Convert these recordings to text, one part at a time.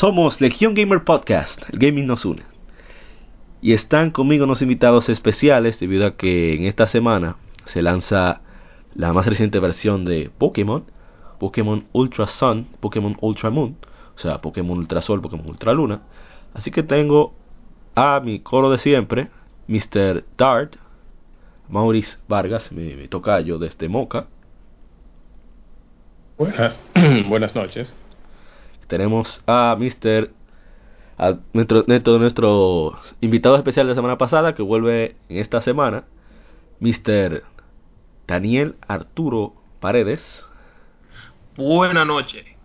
Somos Legión Gamer Podcast, el gaming nos une. Y están conmigo unos invitados especiales debido a que en esta semana se lanza la más reciente versión de Pokémon, Pokémon Ultra Sun, Pokémon Ultra Moon, o sea, Pokémon Ultra Sol, Pokémon Ultra Luna. Así que tengo a mi coro de siempre, Mr. Dart, Maurice Vargas, mi, mi tocayo desde Moca. Buenas, buenas noches. Tenemos a Mr. A nuestro, nuestro, nuestro invitado especial de la semana pasada que vuelve en esta semana, Mr. Daniel Arturo Paredes. Buena noche.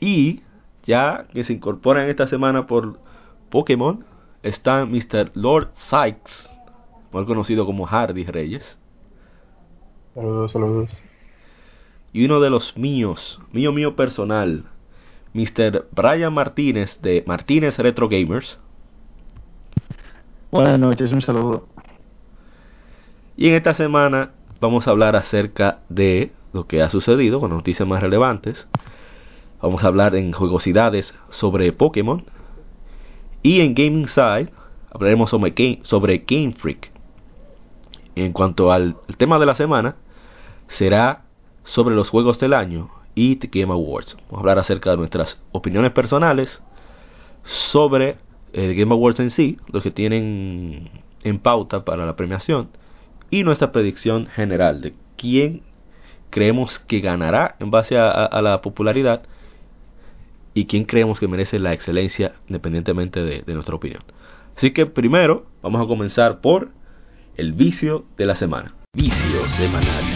Y ya que se incorpora en esta semana por Pokémon, está Mr. Lord Sykes, mal conocido como Hardy Reyes. Saludos, saludos. Y uno de los míos, mío mío personal, Mr. Brian Martínez de Martínez Retro Gamers. Buenas noches, un saludo. Y en esta semana vamos a hablar acerca de lo que ha sucedido con noticias más relevantes. Vamos a hablar en jugosidades sobre Pokémon. Y en Gaming Side hablaremos sobre Game, sobre Game Freak. En cuanto al tema de la semana, será sobre los juegos del año y The Game Awards. Vamos a hablar acerca de nuestras opiniones personales sobre el Game Awards en sí, los que tienen en pauta para la premiación, y nuestra predicción general de quién creemos que ganará en base a la popularidad y quién creemos que merece la excelencia independientemente de, de nuestra opinión. Así que primero vamos a comenzar por el vicio de la semana. Vicio semanal.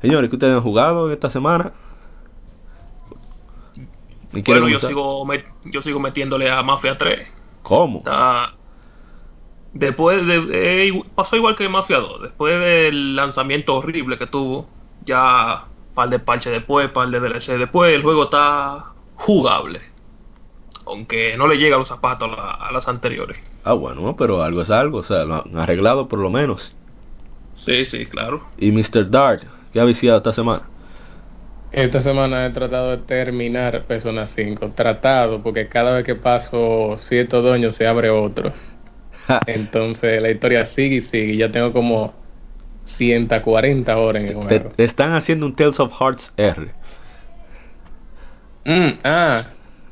Señores, ¿qué ustedes han jugado esta semana? Bueno, yo sigo, yo sigo metiéndole a Mafia 3. ¿Cómo? Está... Después de... Eh, pasó igual que Mafia 2. Después del lanzamiento horrible que tuvo, ya par de parches después, par de DLC después, el juego está jugable. Aunque no le llega a los zapatos a, la, a las anteriores. Ah, bueno, pero algo es algo, o sea, lo han arreglado por lo menos. Sí, sí, claro. Y Mr. Dart, ¿qué ha viciado esta semana? Esta semana he tratado de terminar Persona 5. Tratado, porque cada vez que paso cierto dueño se abre otro. Entonces la historia sigue y sigue. Ya tengo como 140 horas en el juego. Te, están haciendo un Tales of Hearts R. Mm, ah.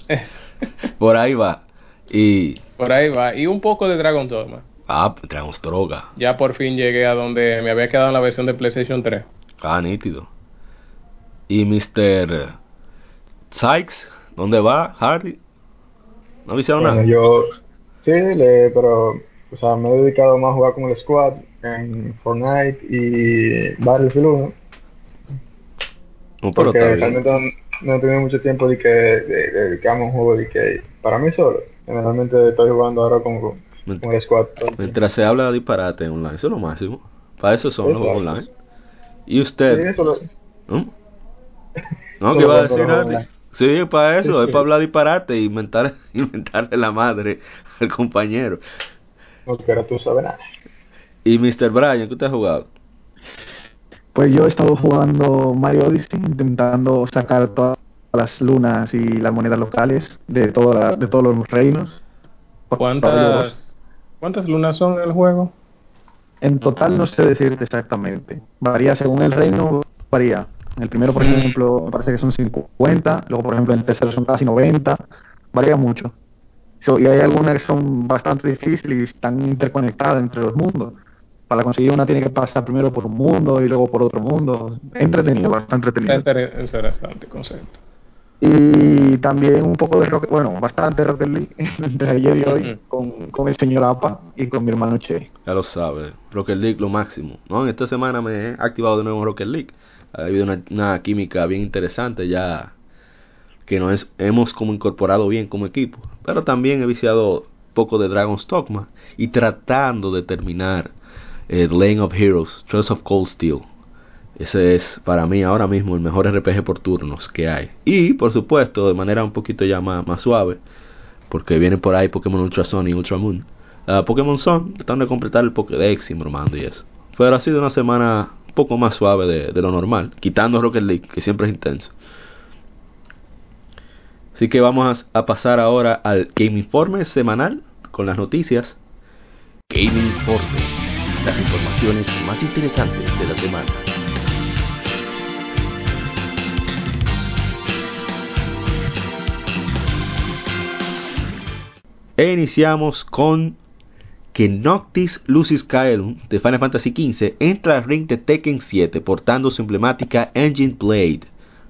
Por ahí va. Y. Por ahí va. Y un poco de Dragon Dogma. Ah, Dragon's Droga. Ya por fin llegué a donde me había quedado en la versión de PlayStation 3. Ah, nítido. Y Mr. Sykes, ¿dónde va? Hardy. ¿No hicieron bueno, nada? Yo, sí, le, pero, o sea, me he dedicado más a jugar con el squad en Fortnite y Battlefield 1. No, pero porque realmente no, no he tenido mucho tiempo de que de, de un juego de que para mí solo. Generalmente estoy jugando ahora con, con, con el squad. Mientras se habla de disparate online, eso es lo máximo. Para eso son los Exacto. online. ¿Y usted? Sí, eso lo, ¿Mm? No, ¿qué iba a decir online. Sí, para eso, Sí, es sí. para hablar disparate y inventar, inventarle la madre al compañero. no quiero tú sabes nada. Y Mr. Brian, ¿qué usted ha jugado? Pues yo he estado jugando Mario Odyssey, intentando sacar todas las lunas y las monedas locales de, toda la- de todos los reinos. ¿Cuántas, ¿Cuántas lunas son en el juego? En total no sé decirte exactamente. Varía según el reino, varía. En el primero, por ejemplo, me parece que son 50, luego, por ejemplo, en el tercero son casi 90. Varía mucho. So, y hay algunas que son bastante difíciles y están interconectadas entre los mundos. Para conseguir una tiene que pasar primero por un mundo y luego por otro mundo. Entretenido, bastante entretenido. inter- interesante concepto. Y también un poco de Rocket, bueno, bastante Rocket League entre ayer y hoy con, con el señor Apa y con mi hermano Che. Ya lo sabes, Rocket League lo máximo. ¿no? En esta semana me he activado de nuevo Rocket League. Ha habido una, una química bien interesante ya que nos hemos como incorporado bien como equipo. Pero también he viciado poco de Dragon's Dogma y tratando de terminar eh, The Lane of Heroes, Trails of Cold Steel. Ese es para mí ahora mismo el mejor RPG por turnos que hay. Y por supuesto, de manera un poquito ya más, más suave, porque viene por ahí Pokémon Ultra Sun y Ultra Moon. Uh, Pokémon Sun, tratando de completar el Pokédex y bromando y eso. Pero ha sido una semana un poco más suave de, lo normal, quitando Rocket League, que siempre es intenso. Así que vamos a, a pasar ahora al Game Informe semanal con las noticias. Game Informe, las informaciones más interesantes de la semana. E iniciamos con que Noctis Lucis Kaelum de Final Fantasy XV entra al ring de Tekken 7 portando su emblemática Engine Blade.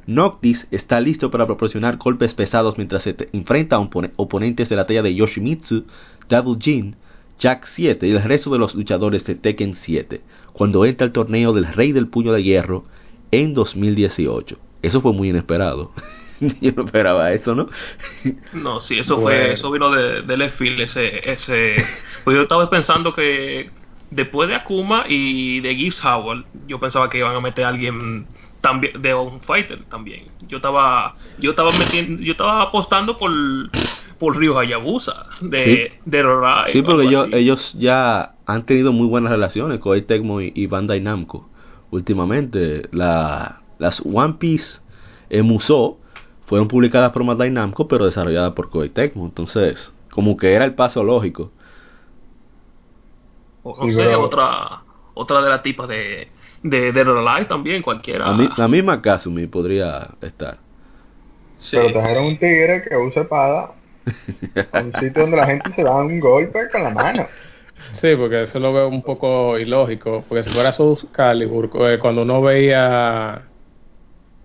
Noctis está listo para proporcionar golpes pesados mientras se enfrenta a opon oponentes de la talla de Yoshimitsu, Double Jin, Jack 7 y el resto de los luchadores de Tekken 7 cuando entra al torneo del Rey del Puño de Hierro en 2018. Eso fue muy inesperado. Yo no esperaba eso, ¿no? No, sí, eso bueno. fue, eso vino de, de left field, ese, ese, pues yo estaba pensando que después de Akuma y de Gibbs Howard, yo pensaba que iban a meter a alguien también de un fighter también. Yo estaba, yo estaba metiendo, yo estaba apostando por por Hayabusa de, Sí. de Rorai. Sí, porque ellos, ellos ya han tenido muy buenas relaciones con Tecmo y, y Bandai Namco últimamente. La, las One Piece eh, Musou fueron publicadas por Bandai Namco, pero desarrolladas por Koei Tecmo. Entonces, como que era el paso lógico. O no Sí, sé, pero- otra otra de las tipas de de, de también, cualquiera. La, la misma Kazumi podría estar. Sí. Pero trajeron un tigre que usa espada a un sitio donde la gente se da un golpe con la mano. Sí, porque eso lo veo un poco ilógico. Porque si fuera Soul Calibur, eh, cuando uno veía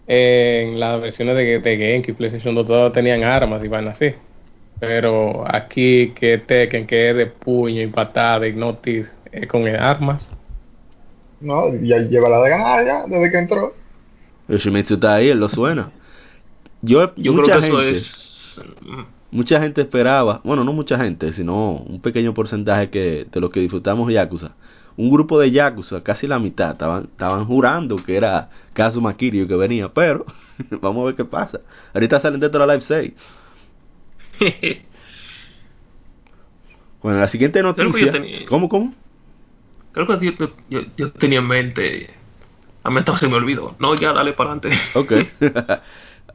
en las versiones de, de GameCube, PlayStation 2, todos tenían armas y van así. Pero aquí, que Tekken, que es de puño y patada y Notice es con armas. No, ya lleva la de ganar ya, desde que entró. Yoshimitsu está ahí, él lo suena. Yo, Yo mucha creo que eso gente- es mm, Mucha gente esperaba, bueno, no mucha gente, sino un pequeño porcentaje que de lo que disfrutamos Yakuza. Un grupo de Yakuza, casi la mitad, estaban, estaban jurando que era Kazuma Kiryu que venía, pero vamos a ver qué pasa. Ahorita salen dentro de la Live 6. Bueno, la siguiente noticia. tenía- ¿Cómo, cómo? Creo que yo, yo, yo tenía en mente. A mí hasta se me olvidó. No, ya dale para adelante. Ok.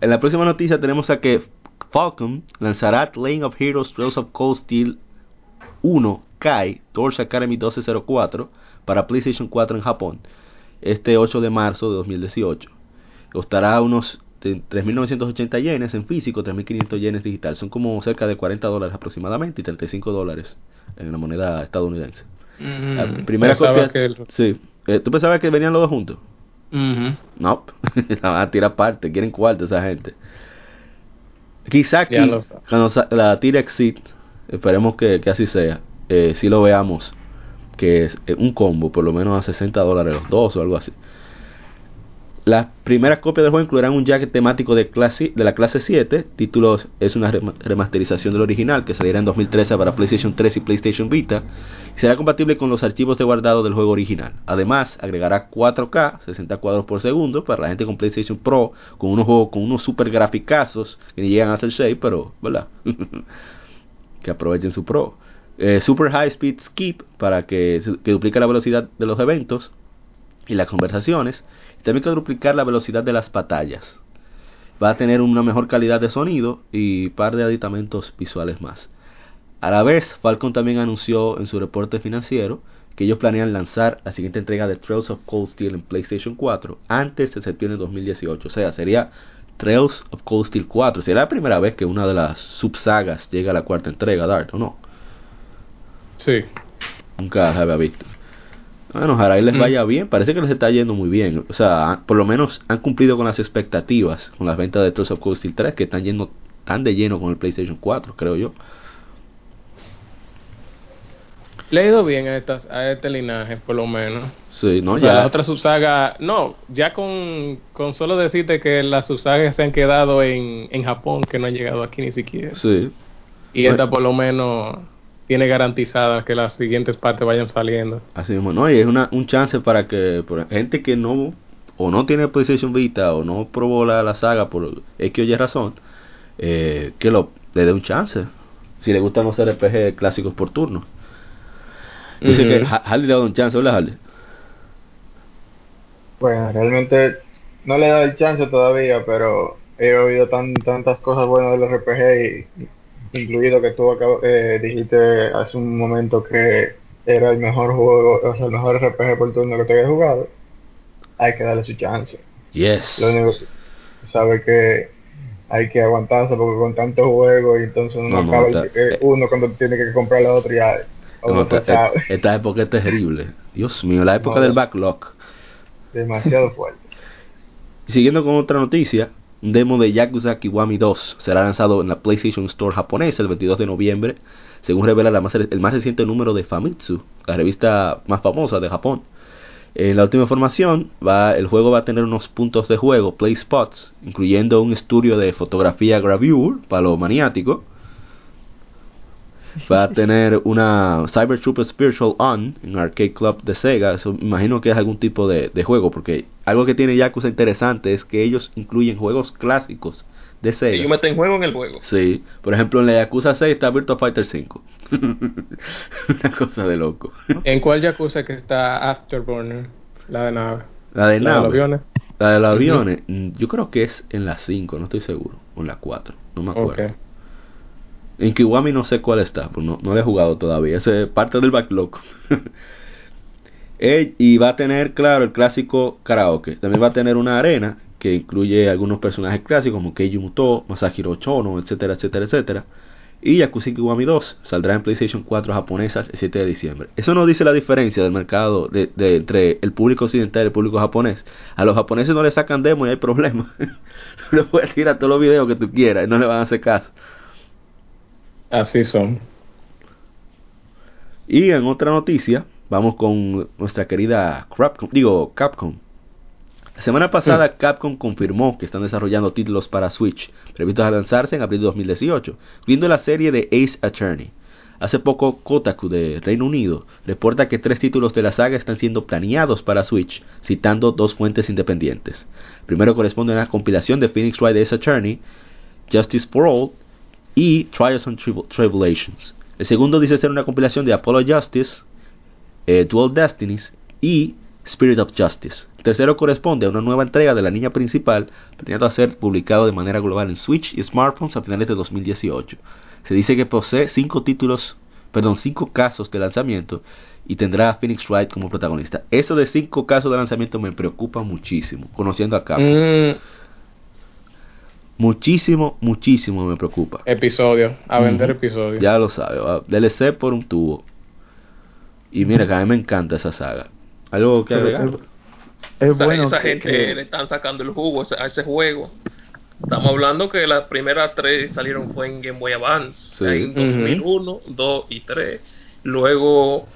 en la próxima noticia tenemos a que Falcon lanzará Lane of Heroes Trails of Cold Steel 1 Kai Torch Academy 1204 para PlayStation 4 en Japón este 8 de marzo de 2018. Costará unos de 3.980 yenes en físico, 3.500 yenes digital. Son como cerca de 40 dólares aproximadamente y 35 dólares en la moneda estadounidense. La Mm, primera pensaba copia... que el- Sí. Eh, ¿Tú pensabas que venían los dos juntos? ujú. No, la van a tirar aparte, quieren cuarto esa gente. Quizá aquí, cuando la tire Exit, esperemos que, que así sea, eh, si lo veamos, que es eh, un combo, por lo menos a 60 dólares los dos o algo así. Las primeras copias del juego incluirán un jacket temático de, clase, de la clase 7. Título es una rema- remasterización del original que saliera en 2013 para PlayStation 3 y PlayStation Vita. Y será compatible con los archivos de guardado del juego original. Además, agregará 4K, 60 cuadros por segundo, para la gente con PlayStation Pro, con unos juegos con unos super graficazos que ni llegan a ser shade, pero, ¿verdad? que aprovechen su Pro. Eh, super High Speed Skip para que, duplique la velocidad de los eventos y las conversaciones. Y también que duplicar la velocidad de las batallas. Va a tener una mejor calidad de sonido y par de aditamentos visuales más. A la vez, Falcon también anunció en su reporte financiero que ellos planean lanzar la siguiente entrega de Trails of Cold Steel en PlayStation 4 antes de septiembre de 2018. O sea, sería Trails of Cold Steel 4. Sería la primera vez que una de las subsagas llega a la cuarta entrega, Dart, ¿o no? Sí. Nunca se había visto. Bueno, ojalá y les Mm. vaya bien. Parece que les está yendo muy bien. O sea, por lo menos han cumplido con las expectativas con las ventas de Tales of Cold Steel 3 que están yendo tan de lleno con el PlayStation 4, creo yo. Le ha ido bien a, estas, a este linaje, por lo menos. Sí, no, o sea, ya. las otras subsagas, no, ya con, con solo decirte que las subsagas se han quedado en, en Japón, que no han llegado aquí ni siquiera. Sí. Y esta por lo menos tiene garantizada que las siguientes partes vayan saliendo. Así mismo, no, y es una, un chance para que por gente que no o no tiene PlayStation Vita o no probó la, la saga por X o Y razón, eh, que lo le dé un chance. Si le gustan los RPG clásicos por turno. Dice Ujú. que Ha- Harley le ha dado un chance, ¿verdad, Harley? Bueno, realmente no le he dado el chance todavía, pero he oído tan, tantas cosas buenas del RPG, y, incluido que tú acab- eh, dijiste hace un momento que era el mejor juego, o sea, el mejor RPG por turno que te había jugado. Hay que darle su chance. Yes. Lo único que sabe que hay que aguantarse porque con tantos juegos y entonces uno No, no, acaba el- eh, uno cuando tiene que comprar la otra ya No, esta, esta época es terrible. Dios mío, la época No, del backlog. demasiado fuerte. Y siguiendo con otra noticia, un demo de Yakuza Kiwami 2 será lanzado en la PlayStation Store japonesa el 22 de noviembre, según revela la más- el más reciente número de Famitsu, la revista más famosa de Japón. En la última información, va, el juego va a tener unos puntos de juego, play spots, incluyendo un estudio de fotografía gravure para lo maniático. Va a tener una Cyber Trooper Spiritual On en Arcade Club de Sega. Eso me imagino que es algún tipo de, de juego, porque algo que tiene Yakuza interesante es que ellos incluyen juegos clásicos de Sega. Ellos meten juego en el juego. Sí, por ejemplo en la Yakuza 6 está Virtua Fighter 5. Una cosa de loco. ¿En cuál Yakuza que está Afterburner? La de nave. La de La de los aviones. La de los aviones, mm, yo creo que es en la 5, no estoy seguro. O en la 4, no me acuerdo. Ok. En Kiwami no sé cuál está, pues no, no lo he jugado todavía. Ese es parte del backlog. Eh, y va a tener, claro, el clásico karaoke. También va a tener una arena que incluye algunos personajes clásicos como Keiji Muto, Masahiro Chono, etcétera, etcétera, etcétera. Y Yakuza Kiwami 2 saldrá en PlayStation 4 japonesas el 7 de diciembre. Eso nos dice la diferencia del mercado de, de- entre el público occidental y el público japonés. A los japoneses no le sacan demo y hay problema. Tú le puedes tirar todos los videos que tú quieras y no le van a hacer caso. Así son. Y en otra noticia, vamos con nuestra querida Capcom, digo Capcom. La semana pasada Capcom confirmó que están desarrollando títulos para Switch, previstos a lanzarse en abril de 2018, incluyendo la serie de Ace Attorney. Hace poco Kotaku de Reino Unido reporta que tres títulos de la saga están siendo planeados para Switch, citando dos fuentes independientes. El primero corresponde a una compilación de Phoenix Wright Ace Attorney, Justice for All y Trials and Tribul- Tribulations. El segundo dice ser una compilación de Apollo Justice, eh, Dual Destinies y Spirit of Justice. El tercero corresponde a una nueva entrega de la niña principal, planeado a ser publicado de manera global en Switch y smartphones a finales de 2018. Se dice que posee cinco títulos, perdón, cinco casos de lanzamiento y tendrá a Phoenix Wright como protagonista. Eso de cinco casos de lanzamiento me preocupa muchísimo, conociendo a Capcom. Mm, Muchísimo, muchísimo me preocupa. episodio. A vender Ujú. episodios. Ya lo sabe, va. DLC por un tubo. Y mira que a mí me encanta esa saga. ¿Algo que agregar? es, es Esa, bueno esa que- gente que- le están sacando el jugo a ese- juego. Estamos hablando que las primeras tres salieron fue en Game Boy Advance, Sí. en 2001, 2 y 3. Luego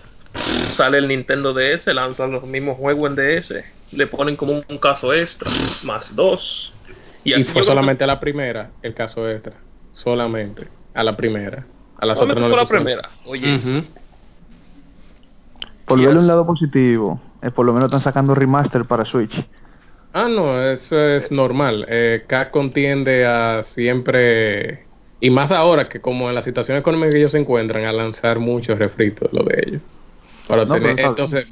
sale el Nintendo DS, lanzan los mismos juegos en DS, le ponen como un, un caso extra, más dos. Y, así fue solamente a la primera el caso extra. Solamente. A la primera. A las otras no le la primera. Oye, por verle Yes. un lado positivo, eh, por lo menos están sacando remaster para Switch. Ah, no, eso es normal. Eh, Capcom tiende a siempre, y más ahora que como en la situación económica que ellos se encuentran, a lanzar muchos refritos lo de ellos. Para No, tener- pero está- entonces,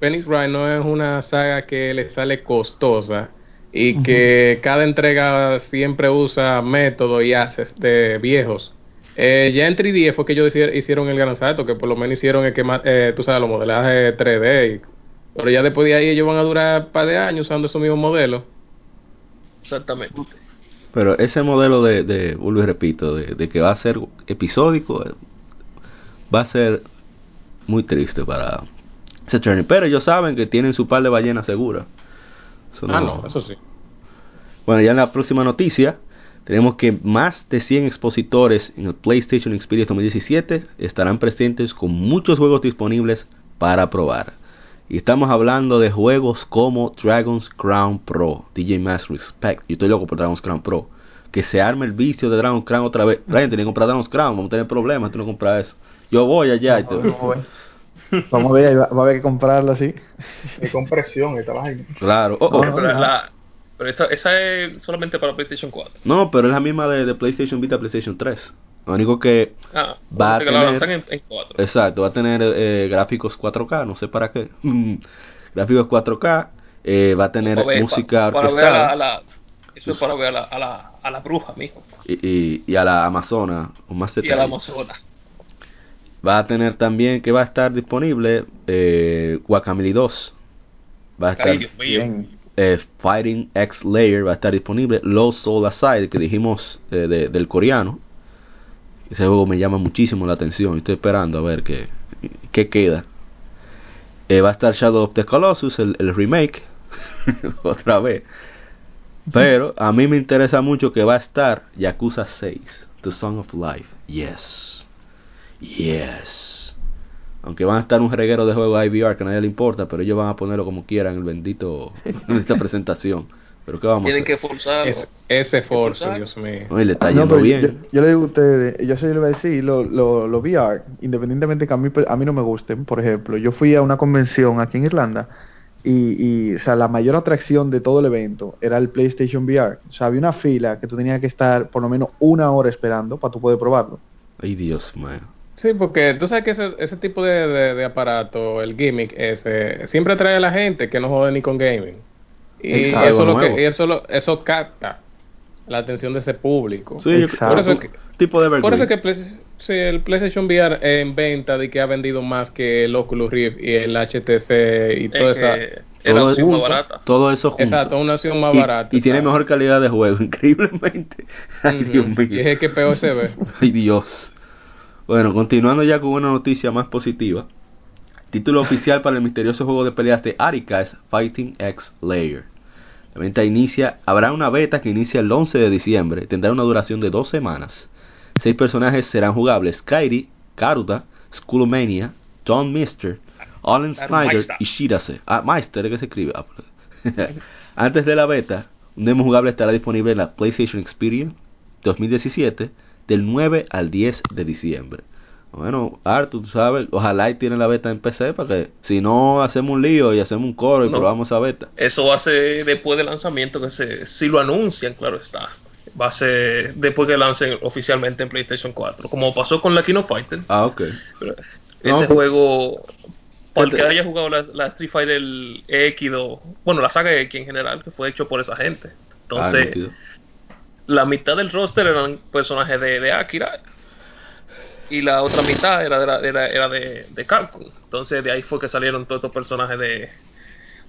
Phoenix Wright no es una saga que le sale costosa y que cada entrega siempre usa métodos y haces de viejos. Eh, ya en 3D fue que ellos hici- hicieron el gran salto, que por lo menos hicieron el que más, eh, tú sabes, los modelajes 3D. y- pero ya después de ahí ellos van a durar un par de años usando esos mismos modelos. exactamente. Pero ese modelo de, de vuelvo y repito, de, de que va a ser episódico, eh, va a ser muy triste para ese Journey. Pero ellos saben que tienen su par de ballenas seguras. Eso Ah, no, eso sí. Bueno, ya en la próxima noticia tenemos que más de 100 expositores en el PlayStation Experience 2017 estarán presentes con muchos juegos disponibles para probar. Y estamos hablando de juegos como Dragon's Crown Pro, DJ Mass Respect. Yo estoy loco por Dragon's Crown Pro. Que se arme el vicio de Dragon's Crown otra vez. Ryan, tenía que comprar Dragon's Crown, vamos a tener problemas, tú no compras eso. Yo voy allá y te... A ver. Vamos a ver, va va a haber que comprarlo así. Y con presión, esta vaina. Claro. Oh, oh. No, pero no. la- pero esa, esa es solamente para PlayStation 4. No, pero es la misma de, de PlayStation Vita, PlayStation 3. Lo único que Ah, Va a que la tener- lanzan en, en 4. Exacto, va a tener eh, gráficos 4K, no sé para qué. gráficos 4K, eh, va a tener ver- música para, para ver a la, a la- eso es para ver a la, a la, a la bruja, mijo. y, y, y a la Amazona, más Y a la. Amazona. Va a tener también que va a estar disponible eh, Guacamole 2. Va a estar. Bien. eh, Fighting X Layer, va a estar disponible Lost Soul Aside, que dijimos eh, de- del coreano. Ese juego me llama muchísimo la atención. Estoy esperando a ver qué, qué queda. Eh, va a estar Shadow of the Colossus, el, el remake. Otra vez. Pero a mí me interesa mucho que va a estar Yakuza 6, The Song of Life. Yes. Yes. Aunque van a estar un reguero de juegos IVR que a nadie le importa, pero ellos van a ponerlo como quieran en el bendito en esta presentación. Pero qué vamos a Tienen hacer? que forzarlo. Es, ese esfuerzo, Forzar. Dios mío. Oye, le está No, yendo bien. yo le digo a ustedes, yo se lo iba a decir, lo, lo, lo VR, independientemente que a mí, a mí no me gusten, por ejemplo, yo fui a una convención aquí en Irlanda y, y, o sea, la mayor atracción de todo el evento era el PlayStation VR. O sea, había una fila que tú tenías que estar por lo menos una hora esperando para tú poder probarlo. Ay, Dios mío. Sí, porque tú sabes que ese, ese tipo de, de, de aparato, el gimmick ese, siempre atrae a la gente que no jode ni con gaming. Y Exacto. eso, lo que, y eso, lo- eso capta la atención de ese público. Sí, yo- Exacto. Por eso que- tipo de. Por eso que sí, el PlayStation VR en venta de que ha vendido más que el Oculus Rift y el HTC y toda Es esa... que es la Todo opción más junto. barata. Todo eso junto. Exacto, una opción más y, barata. y tiene mejor calidad de juego, increíblemente. Ay. Dios Y mío. es el que peor se ve. Ay, Dios. Bueno, continuando ya con una noticia más positiva. Título oficial para el misterioso juego de peleas de Arika es Fighting X Layer. La venta inicia, habrá una beta que inicia el 11 de diciembre, tendrá una duración de dos semanas. Seis personajes serán jugables: Kairi, Karuta, Skullomania, John Mister, Allen Snyder y Shirase. Ah, Meister, es que se escribe. Ah, pues. Antes de la beta, un demo jugable estará disponible en la PlayStation Experience 2017 del 9 al 10 de diciembre. Bueno, Arthur, tú sabes, ojalá y tiene la beta en PC para que si no hacemos un lío y hacemos un coro y No. probamos esa beta. Eso va a ser después del lanzamiento, que se, si lo anuncian, claro está. Va a ser después que lancen oficialmente en PlayStation 4. Como pasó con la Kino Fighter. Ah, ok. Pero ese pues- juego, para el que Este- haya jugado la, la Street Fighter X2, bueno, la saga X en general, que fue hecho por esa gente. Ah, Entonces. La mitad del roster eran personajes de, de Akira y la otra mitad era de, la- era, era de, de Capcom. Entonces de ahí fue que salieron todos estos personajes de,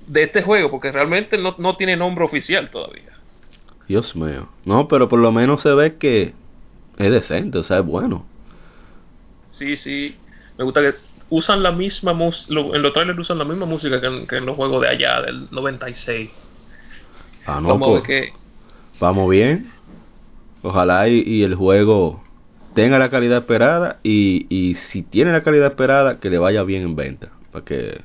de este juego, porque realmente no, no tiene nombre oficial todavía. Dios mío. No, pero por lo menos se ve que es decente, o sea, es bueno. Sí, sí, me gusta que usan la misma música, en los trailers usan la misma música que en, que en los juegos de allá, del 96. Ah, no, Vamos a ver pues, que... vamos bien. Ojalá y, y el juego tenga la calidad esperada y, y si tiene la calidad esperada, que le vaya bien en venta. Para que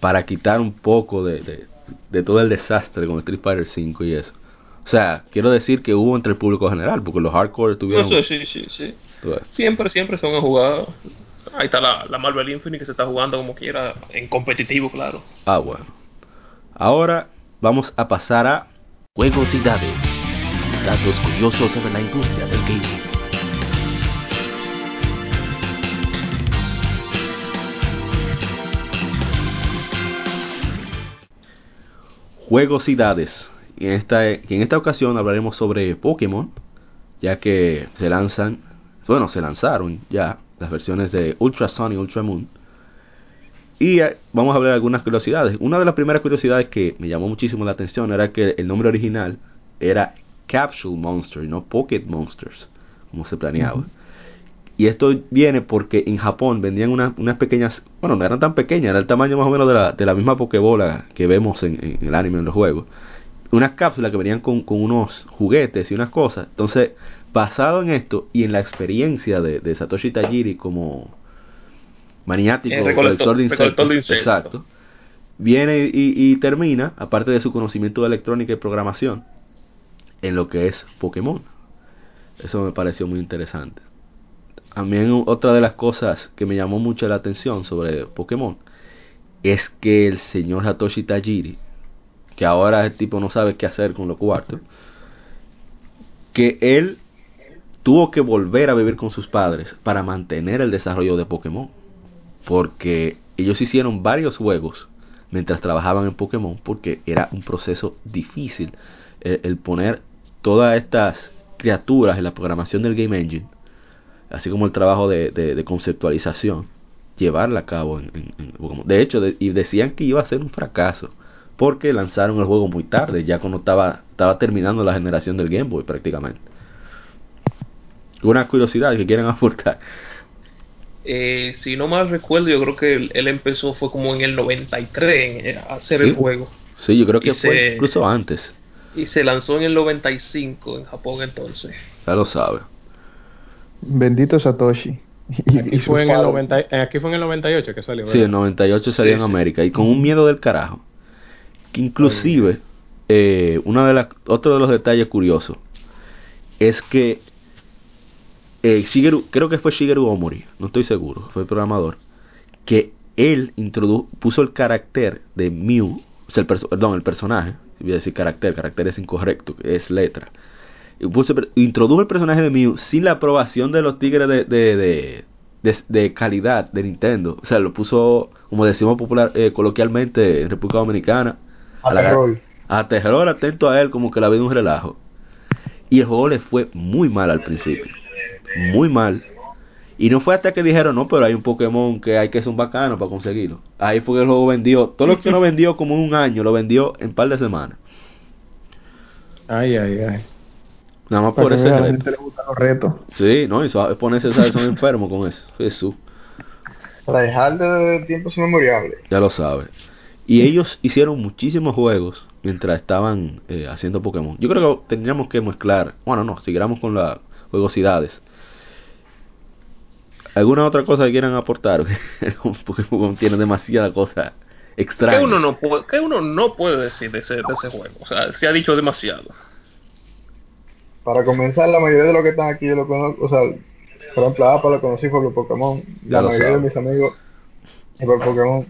para quitar un poco de, de, de todo el desastre con Street Fighter 5 y eso. O sea, quiero decir que hubo entre el público general, porque los hardcore tuvieron... Eso, sí, sí, sí. Siempre, siempre son jugadas. Ahí está la, la Marvel Infinite que se está jugando como quiera, en competitivo, claro. Ah, bueno. Ahora vamos a pasar a juegos y datos. Curiosos sobre la industria del gaming. Juegosidades. Y en esta, en esta ocasión hablaremos sobre Pokémon, ya que se lanzan, bueno, se lanzaron ya las versiones de Ultra Sun y Ultra Moon. Y eh, vamos a hablar algunas curiosidades. Una de las primeras curiosidades que me llamó muchísimo la atención era que el nombre original era Capsule Monster y no Pocket Monsters, como se planeaba. Y esto viene porque en Japón vendían unas, unas pequeñas, bueno, no eran tan pequeñas, era el tamaño más o menos de la, de la misma Pokébola que vemos en, en el anime, en los juegos. Unas cápsulas que venían con, con unos juguetes y unas cosas. Entonces, basado en esto y en la experiencia de, de Satoshi Tajiri como maniático Eh, recolector- de insectos, exacto, viene y, y termina, aparte de su conocimiento de electrónica y programación, en lo que es Pokémon. Eso me pareció muy interesante. También otra de las cosas que me llamó mucho la atención sobre Pokémon es que el señor Satoshi Tajiri, que ahora el tipo no sabe qué hacer con los cuartos, que él tuvo que volver a vivir con sus padres para mantener el desarrollo de Pokémon. Porque ellos hicieron varios juegos mientras trabajaban en Pokémon porque era un proceso difícil eh, el poner todas estas criaturas en la programación del Game Engine, así como el trabajo de, de- de conceptualización, llevarla a cabo en, en- en Pokémon. De hecho, de- y decían que iba a ser un fracaso porque lanzaron el juego muy tarde, ya cuando estaba, estaba terminando la generación del Game Boy prácticamente. Una curiosidad que quieran aportar. Eh, si no mal recuerdo, yo creo que él, él empezó fue como en el 93 en- a hacer Sí. el juego. Sí, yo creo que Y fue se- incluso antes, Y se lanzó en el 95 en Japón entonces. ya lo sabe. Bendito Satoshi. Y- Aquí y su fue, en el padre. 90, eh, aquí fue en el 98 que salió. Sí, ¿verdad? en 98 Sí, salió en sí. América y con un miedo del carajo. Que inclusive, eh, una de las, otro de los detalles curiosos es que eh, Shigeru, creo que fue Shigeru Omori, no estoy seguro, fue el programador, que él introdu puso el carácter de Mew, o sea, el perso- perdón, el personaje, voy a decir carácter, carácter es incorrecto, es letra. Y puso- introdujo el personaje de Mew sin la aprobación de los tigres de, de, de, de- calidad de Nintendo. O sea, lo puso, como decimos popular, eh, coloquialmente en República Dominicana, A la- terror. a terror atento a él como que la vida un relajo. Y el juego le fue muy mal al principio. Muy mal. Y no fue hasta que dijeron, no, pero hay un Pokémon que hay que ser un bacano para conseguirlo. Ahí fue que el juego vendió. Todo lo que no vendió como en un año, lo vendió en un par de semanas. Ay, ay, ay. Nada más por ese vea, a la reto. gente le gustan los retos. Sí, no, y ¿sabes? son enfermos con eso. Jesús, Para dejar de tiempos inmemoriales. ya lo sabes. Y ellos hicieron muchísimos juegos mientras estaban eh, haciendo Pokémon. Yo creo que tendríamos que mezclar. Bueno, no, sigamos con las juegosidades. ¿Alguna otra cosa que quieran aportar? Porque Pokémon tiene demasiada cosa extraña. ¿Qué uno, no puede, qué uno no puede decir de ese, de ese juego? O sea, se ha dicho demasiado. Para comenzar, la mayoría de los que están aquí yo lo conozco, o sea, por ejemplo, a APA lo conocí por los Pokémon, la lo mayoría de mis amigos por Pokémon.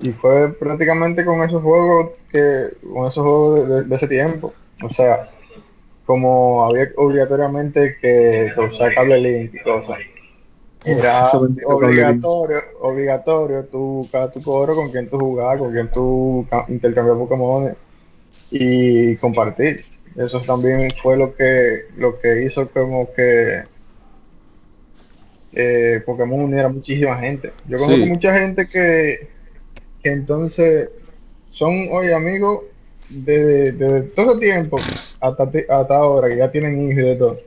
Y fue prácticamente con esos juegos que, con esos juegos de, de- de ese tiempo. O sea, como había obligatoriamente que, que usar cable link y cosas. Era obligatorio, obligatorio tú buscar tu coro con quien tú jugabas, con quien tú ca- intercambiar Pokémon y compartir. Eso también fue lo que lo que hizo como que eh, Pokémon uniera muchísima gente. Yo conozco Sí. mucha gente que, que entonces son hoy amigos desde de, todo ese tiempo hasta, hasta ahora, que ya tienen hijos y de todo.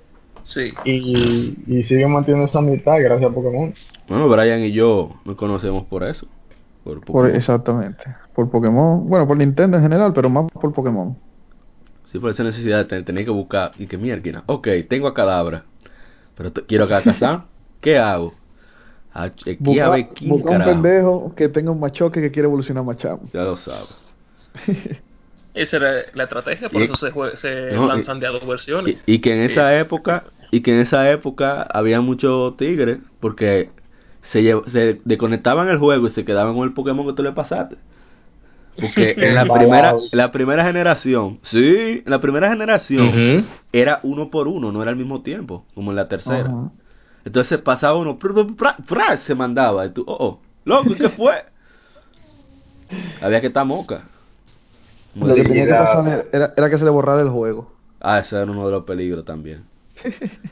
Sí. Y, y siguen manteniendo esa amistad gracias a Pokémon. Bueno, Brian y yo nos conocemos por eso. Por Por, Pokémon. exactamente. Por Pokémon. Bueno, por Nintendo en general, pero más por Pokémon. Sí, por esa necesidad de tener, tener que buscar. Y que mierda. Ok, tengo a Cadabra. Pero quiero a Katakazan. ¿Qué hago? Aquí a ver quién busca un carajo. pendejo que tenga un machoque que quiere evolucionar Machamo. Ya lo sabes. Esa era la estrategia, por Y- eso se, jue- se No, y- lanzan de a dos versiones. Y, y que en esa época y que en esa época había muchos tigres porque se, llev- se desconectaban el juego y se quedaban con el Pokémon que tú le pasaste. Porque en la primera en la primera generación, sí, en la primera generación era uno por uno, no era al mismo tiempo, como en la tercera. Entonces pasaba uno, pr- pr- pra- pra, se mandaba, y tú, oh, oh, loco, ¿y ¿qué fue? Había que estar moca. Lo que tenía que pasar era, era que se le borrara el juego. Ah, ese era uno de los peligros también.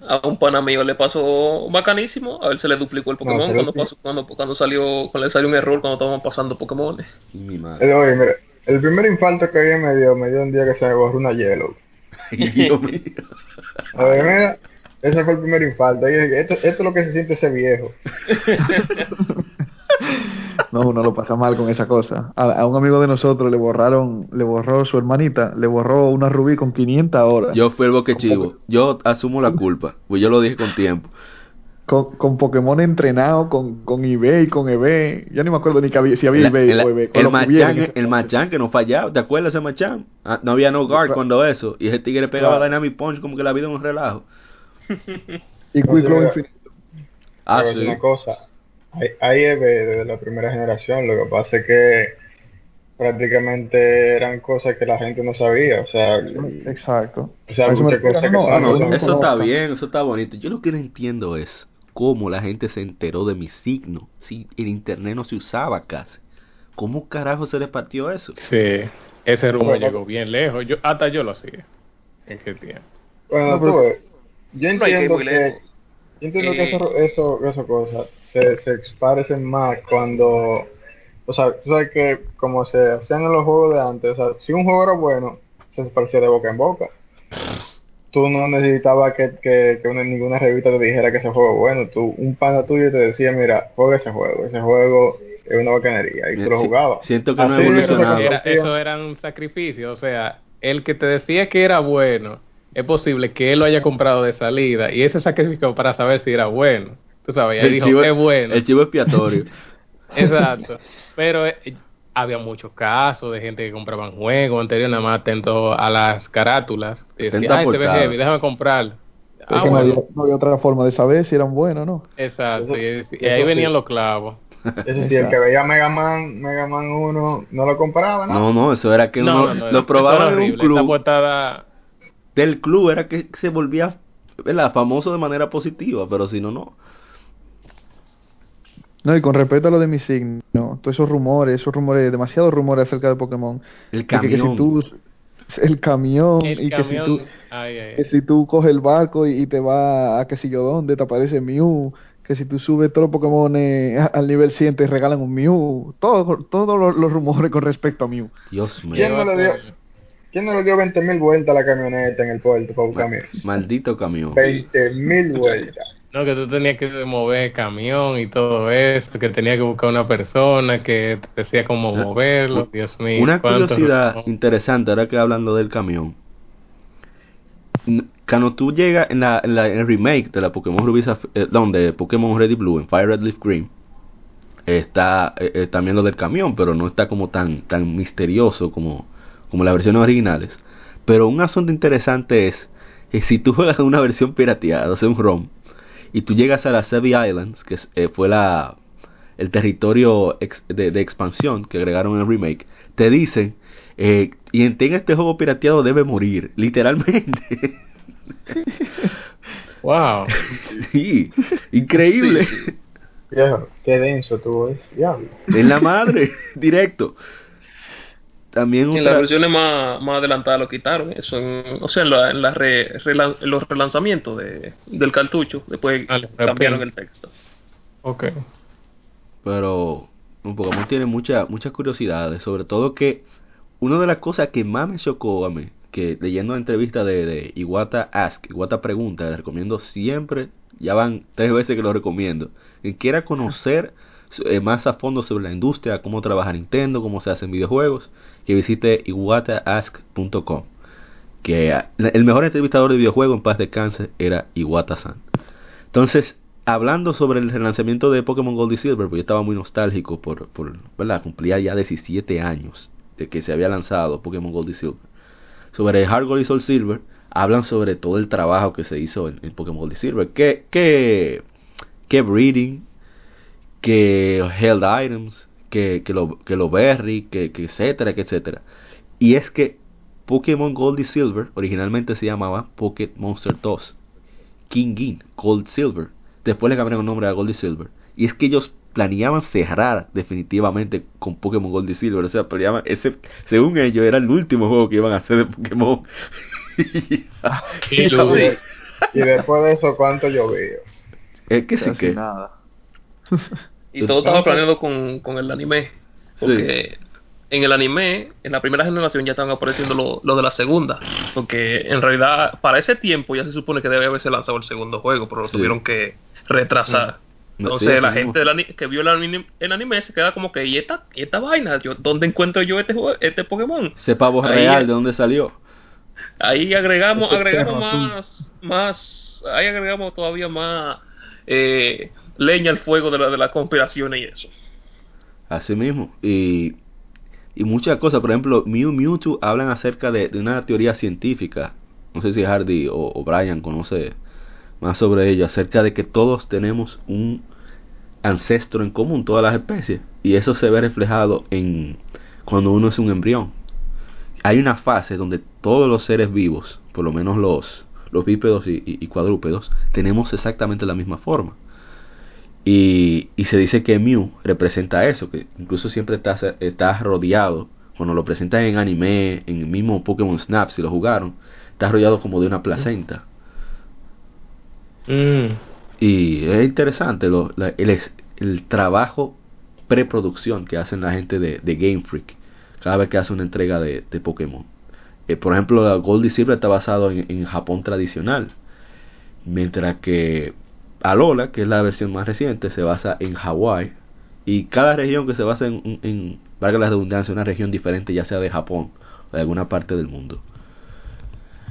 A un pana mío le pasó bacanísimo, a él se le duplicó el Pokémon pero cuando, pasó, cuando, cuando salió, cuando le salió un error cuando estaban pasando Pokémon. Mi madre. Eh, Oye, mira, el primer infarto que me dio, me dio un día que se me borró una Yellow. Dios mío. Oye, mira, ese fue el primer infarto. Esto, esto es lo que se siente ese viejo. No, uno lo pasa mal con esa cosa. A, a un amigo de nosotros le borraron, le borró su hermanita, le borró una rubí con 500 horas. Yo fui el boque chivo. Yo asumo la culpa. Pues yo lo dije con tiempo. Con, con Pokémon entrenado, con, con eBay, con eBay. Ya ni me acuerdo ni que había, si había La- eBay la- o eBay. con el, en ese el. Machan que no fallaba. ¿Te acuerdas ese Machan? Ah, no había no guard cuando eso. Y ese tigre pegaba Claro. Dynamic Punch como que la vida era un relajo. Y Quick. Infinito. Ah, sí. una cosa, hay, hay EV desde la primera generación, lo que pasa es que prácticamente eran cosas que la gente no sabía, o sea, Exacto. o sea eso muchas cosas que No, son, No, no, eso está bien, eso está bonito. Yo lo que no entiendo es cómo la gente se enteró de mi signo si el internet no se usaba casi. ¿Cómo carajo se les partió eso? Sí, ese rumor Bueno. llegó bien lejos. Yo, hasta yo lo hacía. En qué tiempo. Bueno, No, pero- tú yo entiendo que, yo entiendo que Eh. eso, eso, eso cosas se, se esparcen más cuando, o sea, tú sabes que como se hacían en los juegos de antes, o sea, si un juego era bueno, se esparcía de boca en boca. Tú no necesitabas que, que, que una- ninguna revista te dijera que ese juego es bueno. Tú, un pana tuyo te decía, mira, juega ese juego, ese juego es una bacanería, y tú lo jugabas. Siento que Así convirtió. Era, eso eran sacrificios. O sea, el que te decía que era bueno, es posible que él lo haya comprado de salida y ese sacrificio para saber si era bueno. Tú sabes, El dijo, chivo, es bueno. el chivo expiatorio. Exacto. Pero eh, había muchos casos de gente que compraban juegos anterior nada más atento a las carátulas. Y decía, ay, se ve heavy, déjame comprarlo. Ah, que no, había, bueno. no había otra forma de saber si eran buenos o no. Exacto. Y, Eso- y ahí venían sí. los clavos. Eso sí, el que veía Mega Man, Mega Man 1, no lo compraba, ¿no? No, no, eso era que No, uno no, no, lo probaban en un club. portada Del club era que se volvía ¿verdad? famoso de manera positiva, pero si no, no. No, y con respecto a lo de mi signo, todos esos rumores, esos rumores, demasiados rumores acerca de Pokémon. El De que, que camión. si tú, el camión, El y que si camión. tú, Ay, ay, que si tú coges el barco y, y te vas a que si yo dónde, te aparece Mew, que si tú subes todos los Pokémon eh, al nivel 100 te regalan un Mew, todos todos los, los rumores con respecto a Mew. Dios mío. ¿Quién no le dio, quién no le dio 20 mil vueltas a la camioneta en el puerto para buscar Mew? Maldito camión. 20 mil vueltas. No, que tú tenías que mover el camión y todo esto, que tenía que buscar una persona que te decía cómo moverlo, Dios mío. Una curiosidad interesante, ahora que hablando del camión. Cuando tú llegas en, la, en, la- en el remake de la Pokémon Rubí, Zaf- eh, donde Pokémon Red y Blue, en Fire Red Leaf Green, está eh, eh, también lo del camión, pero no está como tan, tan misterioso como, como las versiones originales. Pero un asunto interesante es que si tú juegas en una versión pirateada, o sea, un ROM, y tú llegas a las Seven Islands, que es- eh, fue la el territorio ex- de, de expansión que agregaron en el remake, te dicen, eh, quien tenga este juego pirateado debe morir, literalmente. Wow. sí, increíble. Sí, sí. Viejo, qué denso tuvo ese diablo. En la madre, directo. También en las versiones más, más adelantadas lo quitaron. Eso en- o sea, en, la- en las re- relan- en los relanzamientos de, del cartucho. Después Ah, cambiaron el texto. Ok. pero un Pokémon tiene muchas muchas curiosidades, sobre todo que una de las cosas que más me chocó a mí, que leyendo la entrevista de, de Iwata Ask, Iwata Pregunta, les recomiendo siempre, ya van tres veces que lo recomiendo, quien quiera conocer eh, más a fondo sobre la industria, cómo trabaja Nintendo, cómo se hacen videojuegos, que visite iwataask.com. Que el mejor entrevistador de videojuegos en paz de cáncer era Iwata-san. Entonces, hablando sobre el relanzamiento de Pokémon Gold y Silver, pues yo estaba muy nostálgico por, por ¿verdad? Cumplía ya 17 años de que se había lanzado Pokémon Gold y Silver. Sobre Hard Gold y Soul Silver, hablan sobre todo el trabajo que se hizo en, en Pokémon Gold y Silver. Que, que, que breeding, que held items, que, que lo, que lo berry, que, que etcétera, que etcétera. Y es que Pokémon Gold y Silver originalmente se llamaba Pocket Monster 2. King Gin, Gold Silver. Después le cambiaron el nombre a Gold y Silver. Y es que ellos planeaban cerrar definitivamente con Pokémon Gold y Silver. O sea, planeaban ese, según ellos, era el último juego que iban a hacer de Pokémon. Y, después de eso, ¿cuánto llovió? es que sí que. nada. Y todo estaba planeado con, con el anime. Porque en el anime, en la primera generación ya estaban apareciendo lo, lo de la segunda. Porque en realidad, para ese tiempo ya se supone que debe haberse lanzado el segundo juego, pero lo Sí. tuvieron que retrasar. Mm. Entonces Sí, la gente del que vio el anime, el anime se queda como que, ¿y esta, y esta vaina? Yo, ¿Dónde encuentro yo este, este Pokémon? Ese pavo Ahí real. ¿de dónde salió? Ahí agregamos, agregamos más, más, ahí agregamos todavía más eh, leña al fuego de la, de las conspiraciones y eso. Así mismo. Y, y muchas cosas. Por ejemplo, Mew Mewtwo hablan acerca de, de una teoría científica. No sé si Hardy o, Brian conoce más sobre ello. Acerca de que todos tenemos un ancestro en común, todas las especies. Y eso se ve reflejado en cuando uno es un embrión. Hay una fase donde todos los seres vivos, por lo menos los, los bípedos y cuadrúpedos, tenemos exactamente la misma forma. Y, y se dice que Mew representa eso, que incluso siempre está, está rodeado, cuando lo presentan en anime, en el mismo Pokémon Snap, si lo jugaron, está rodeado como de una placenta. Mm. Y es interesante lo- la- el, el trabajo preproducción que hacen la gente de, de Game Freak cada vez que hace una entrega de, de Pokémon. Eh, por ejemplo, Gold y Silver está basado en, en Japón tradicional, mientras que Alola, que es la versión más reciente, se basa en Hawái. Y cada región que se basa en, en, valga la redundancia, una región diferente, ya sea de Japón o de alguna parte del mundo.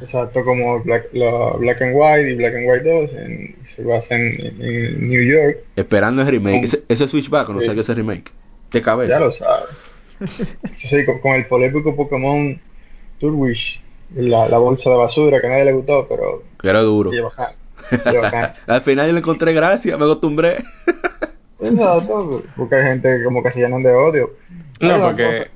Exacto, como Black, la Black and White y Black and White 2 en- se basan en, en New York, Esperando el remake. Con- Ese, ese Switchback, no Sí. sé qué ese remake. De cabeza. ya lo sabes. Sí, con, con el polémico Pokémon Turwish, la, la bolsa de basura que a nadie le gustó, pero Que era duro. Al final yo le encontré gracia, me acostumbré. Exacto, porque hay gente como que se llenan de odio. No, porque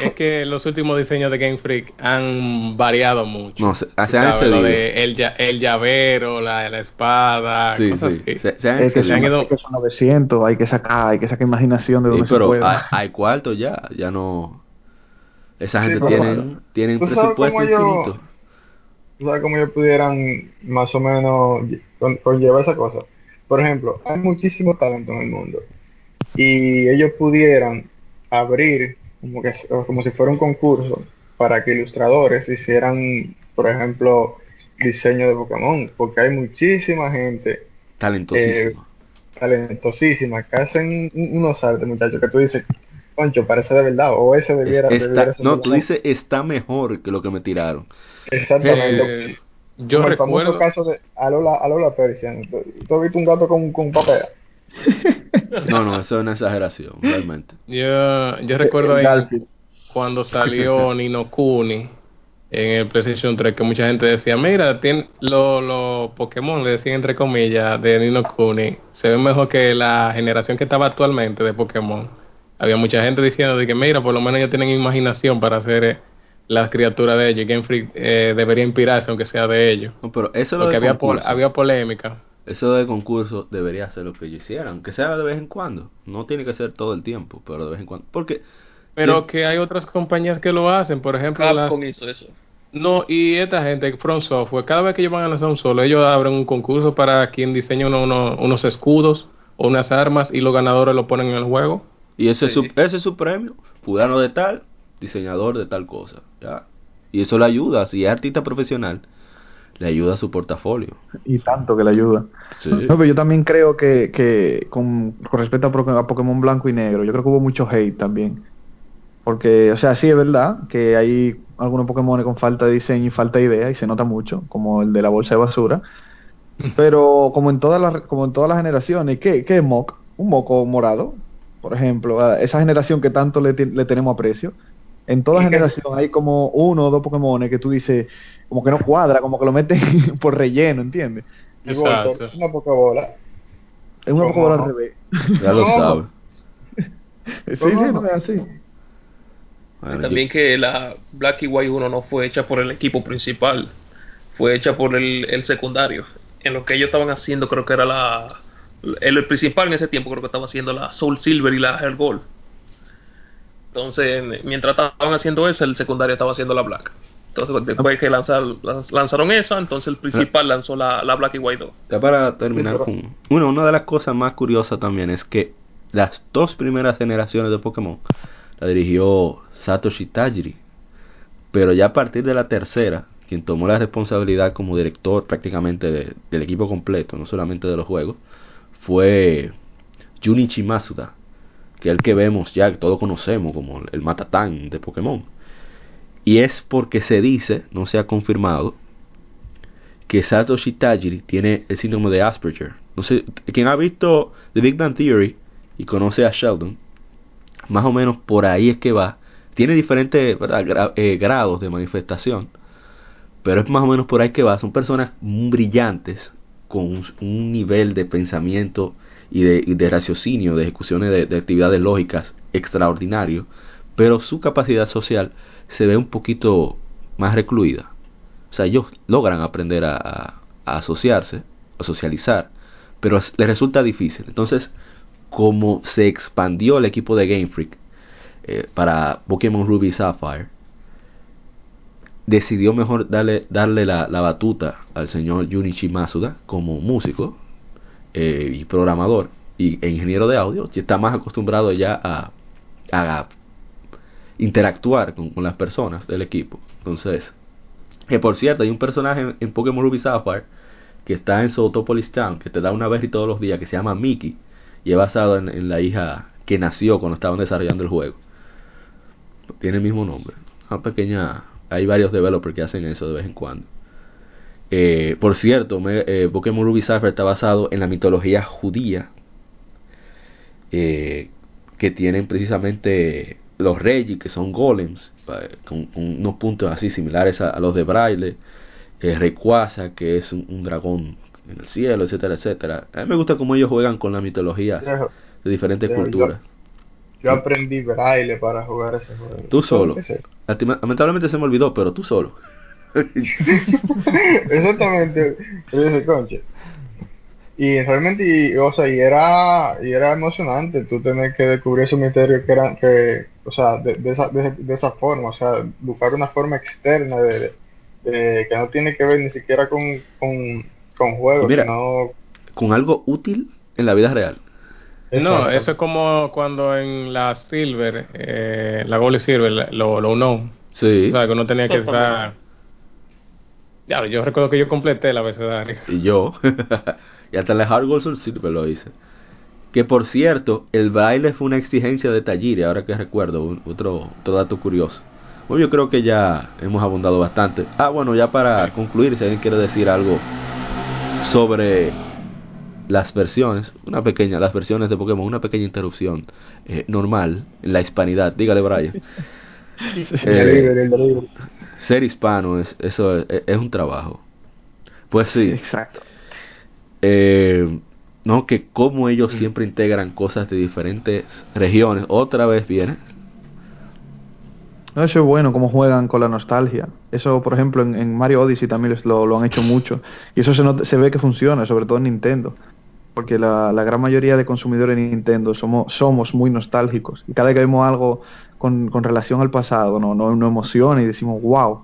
es que los últimos diseños de Game Freak han variado mucho. No, se, se han. Lo de el, el llavero, la, la espada, Sí, cosas sí. así. Se, se han Es que, se han ido- son, es que son 900, hay que sacar, hay que sacar imaginación de Sí, donde se pero pueda. hay, hay cuarto ya, ya no. Esa gente tiene, tienen ¿Tú sabes presupuesto infinito. ¿Tú sabes cómo ellos pudieran más o menos lle- con- conllevar esa cosa? Por ejemplo, hay muchísimo talento en el mundo y ellos pudieran abrir como que como si fuera un concurso para que ilustradores hicieran, por ejemplo, diseño de Pokémon, porque hay muchísima gente Talentosísimo. talentosísima que hacen un- unos artes, muchachos, que tú dices, concho, parece de verdad, o ese debiera, Está- debiera ser no, de tú verdad". dices está mejor que lo que me tiraron. Exactamente. Eh, yo Como el famoso recuerdo. caso de Alola, Alola Persian. ¿Tú, tú has visto un gato con, con papel? No, no, eso es una exageración, realmente. Yo, yo recuerdo ahí cuando salió Nino Kuni en el PlayStation 3 que mucha gente decía, mira, tiene los los Pokémon, le decían entre comillas, de Nino Kuni, se ven mejor que la generación que estaba actualmente de Pokémon. Había mucha gente diciendo de que, mira, por lo menos ellos tienen imaginación para hacer eh, las criaturas de ellos. y Game Freak eh, debería inspirarse, aunque sea de ellos. No, pero eso lo Porque de había, pol- había polémica. eso de concurso debería ser lo que ellos hicieran, aunque sea de vez en cuando. No tiene que ser todo el tiempo, pero de vez en cuando. Porque Pero Sí. que hay otras compañías que lo hacen, por ejemplo, las- Capcom hizo eso. No, y esta gente, From Software, cada vez que ellos van a lanzar un solo, ellos abren un concurso para quien diseñe uno- uno- unos escudos o unas armas y los ganadores lo ponen en el juego. Y ese, es su, ese es su premio. Fulano de tal, diseñador de tal cosa. ¿ya? Y eso le ayuda. Si es artista profesional, le ayuda a su portafolio. Y tanto que le ayuda. Sí. No, pero yo también creo que, que con, con respecto a, Poké- a Pokémon Blanco y Negro, yo creo que hubo mucho hate también. Porque, o sea, sí es verdad que hay algunos Pokémon con falta de diseño y falta de idea, y se nota mucho, como el de la bolsa de basura. Pero como en todas las, como en todas las generaciones, ¿qué, qué es Moc? Un moco morado, por ejemplo, a esa generación que tanto le, le tenemos aprecio. En toda generación hay como uno o dos Pokémon que tú dices, como que no cuadra, como que lo meten por relleno, ¿entiendes? Exacto. una Pokébola. Es una ¿Cómo Pokébola no? al revés. Ya lo No. sabe. Sí, sí, ¿Cómo no es así. Bueno, también que la Black y White 1 no fue hecha por el equipo principal, fue hecha por el, el secundario. En lo que ellos estaban haciendo, creo que era la. El, el principal en ese tiempo, creo que estaba haciendo la Soul Silver y la Heart Gold. Entonces, en- mientras estaban haciendo esa, el secundario estaba haciendo la Black. Entonces, después que lanzar, lanz- lanzaron esa, entonces el principal lanzó la, la Black y White 2. Ya para terminar con... Bueno, una de las cosas más curiosas también es que las dos primeras generaciones de Pokémon la dirigió Satoshi Tajiri. Pero ya a partir de la tercera, quien tomó la responsabilidad como director prácticamente del equipo completo, no solamente de los juegos, fue Junichi Masuda, que es el que vemos ya, que todos conocemos como el Matatán de Pokémon. Y es porque se dice, no se ha confirmado, que Satoshi Tajiri tiene el síndrome de Asperger. No sé, quien ha visto The Big Bang Theory y conoce a Sheldon, más o menos por ahí es que va. Tiene diferentes eh, grados de manifestación, pero es más o menos por ahí que va. Son personas brillantes, con un, nivel de pensamiento y de, raciocinio, de ejecuciones de, actividades lógicas extraordinario, pero su capacidad social se ve un poquito más recluida. O sea, ellos logran aprender a, asociarse, a socializar, pero les resulta difícil. Entonces, como se expandió el equipo de Game Freak eh, para Pokémon Ruby Sapphire, decidió mejor darle, darle la, batuta al señor Junichi Masuda como músico eh, y programador y, e ingeniero de audio, que está más acostumbrado ya a, a interactuar con, las personas del equipo. Entonces, que por cierto, hay un personaje en, Pokémon Ruby Sapphire que está en Sotopolis Town, que te da una vez y todos los días, que se llama Mickey, y es basado en la hija que nació cuando estaban desarrollando el juego. Tiene el mismo nombre. Una pequeña hay varios developers que hacen eso de vez en cuando. Eh, por cierto, eh, Pokémon Ruby Sapphire está basado en la mitología judía, eh, que tienen precisamente los reyes, que son golems, con, unos puntos así similares a, los de Braille, Rayquaza, que es un, dragón en el cielo, etcétera, etcétera. A mí me gusta cómo ellos juegan con la mitología de diferentes culturas. Yo aprendí braille para jugar ese juego. Tú solo. Lamentablemente se me olvidó, pero tú solo. Exactamente. Y realmente, o sea, y era, y era emocionante tú tener que descubrir ese misterio que era, que, o sea, de, esa, de, esa forma, o sea, buscar una forma externa de, que no tiene que ver ni siquiera con, con, con juegos, sino... con algo útil en la vida real. No, eso es como cuando en la Silver, eh, la Gold Silver, lo, lo uno. Sí. O sea, que uno tenía que estar. Ya, yo recuerdo que yo completé la abecedario. Y yo. y hasta la Hard Gold Silver lo hice. Que por cierto, el baile fue una exigencia de Tajiri, ahora que recuerdo, otro, otro dato curioso. Bueno, yo creo que ya hemos abundado bastante. Ah, bueno, ya para concluir, si alguien quiere decir algo sobre las versiones, una pequeña, las versiones de Pokémon, una pequeña interrupción eh, normal en la hispanidad. Dígale, Brian. Eh, ser hispano es eso es, un trabajo. Pues sí. Exacto. Eh, no que como ellos mm. siempre integran cosas de diferentes regiones. Otra vez viene. No, eso es bueno, cómo juegan con la nostalgia. Eso, por ejemplo, en, Mario Odyssey también lo, lo, han hecho mucho. Y eso se, se ve que funciona, sobre todo en Nintendo porque la, la, gran mayoría de consumidores de Nintendo somos, somos muy nostálgicos y cada vez que vemos algo con, con relación al pasado no, no, nos emociona y decimos wow.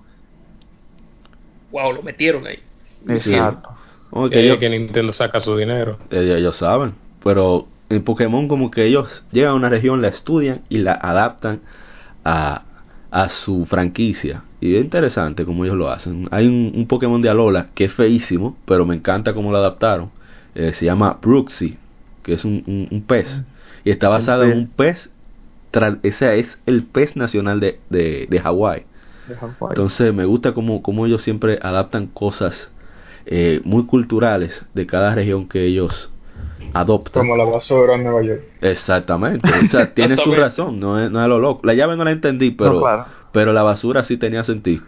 Wow, lo metieron ahí. Exacto. que, que Nintendo saca su dinero. Ellos, saben, pero en Pokémon como que ellos llegan a una región, la estudian y la adaptan a, a su franquicia. Y es interesante como ellos lo hacen. Hay un, un Pokémon de Alola que es feísimo, pero me encanta cómo lo adaptaron eh, se llama Brooksy, que es un, un, pez. Y está basado en un pez, ese es el pez nacional de, de, de Hawái. Entonces me gusta como, como ellos siempre adaptan cosas eh, muy culturales de cada región que ellos adoptan. Como la basura en Nueva York. Exactamente. O sea, tiene su razón, no es, no es lo loco. La llave no la entendí, pero, pero la basura sí tenía sentido.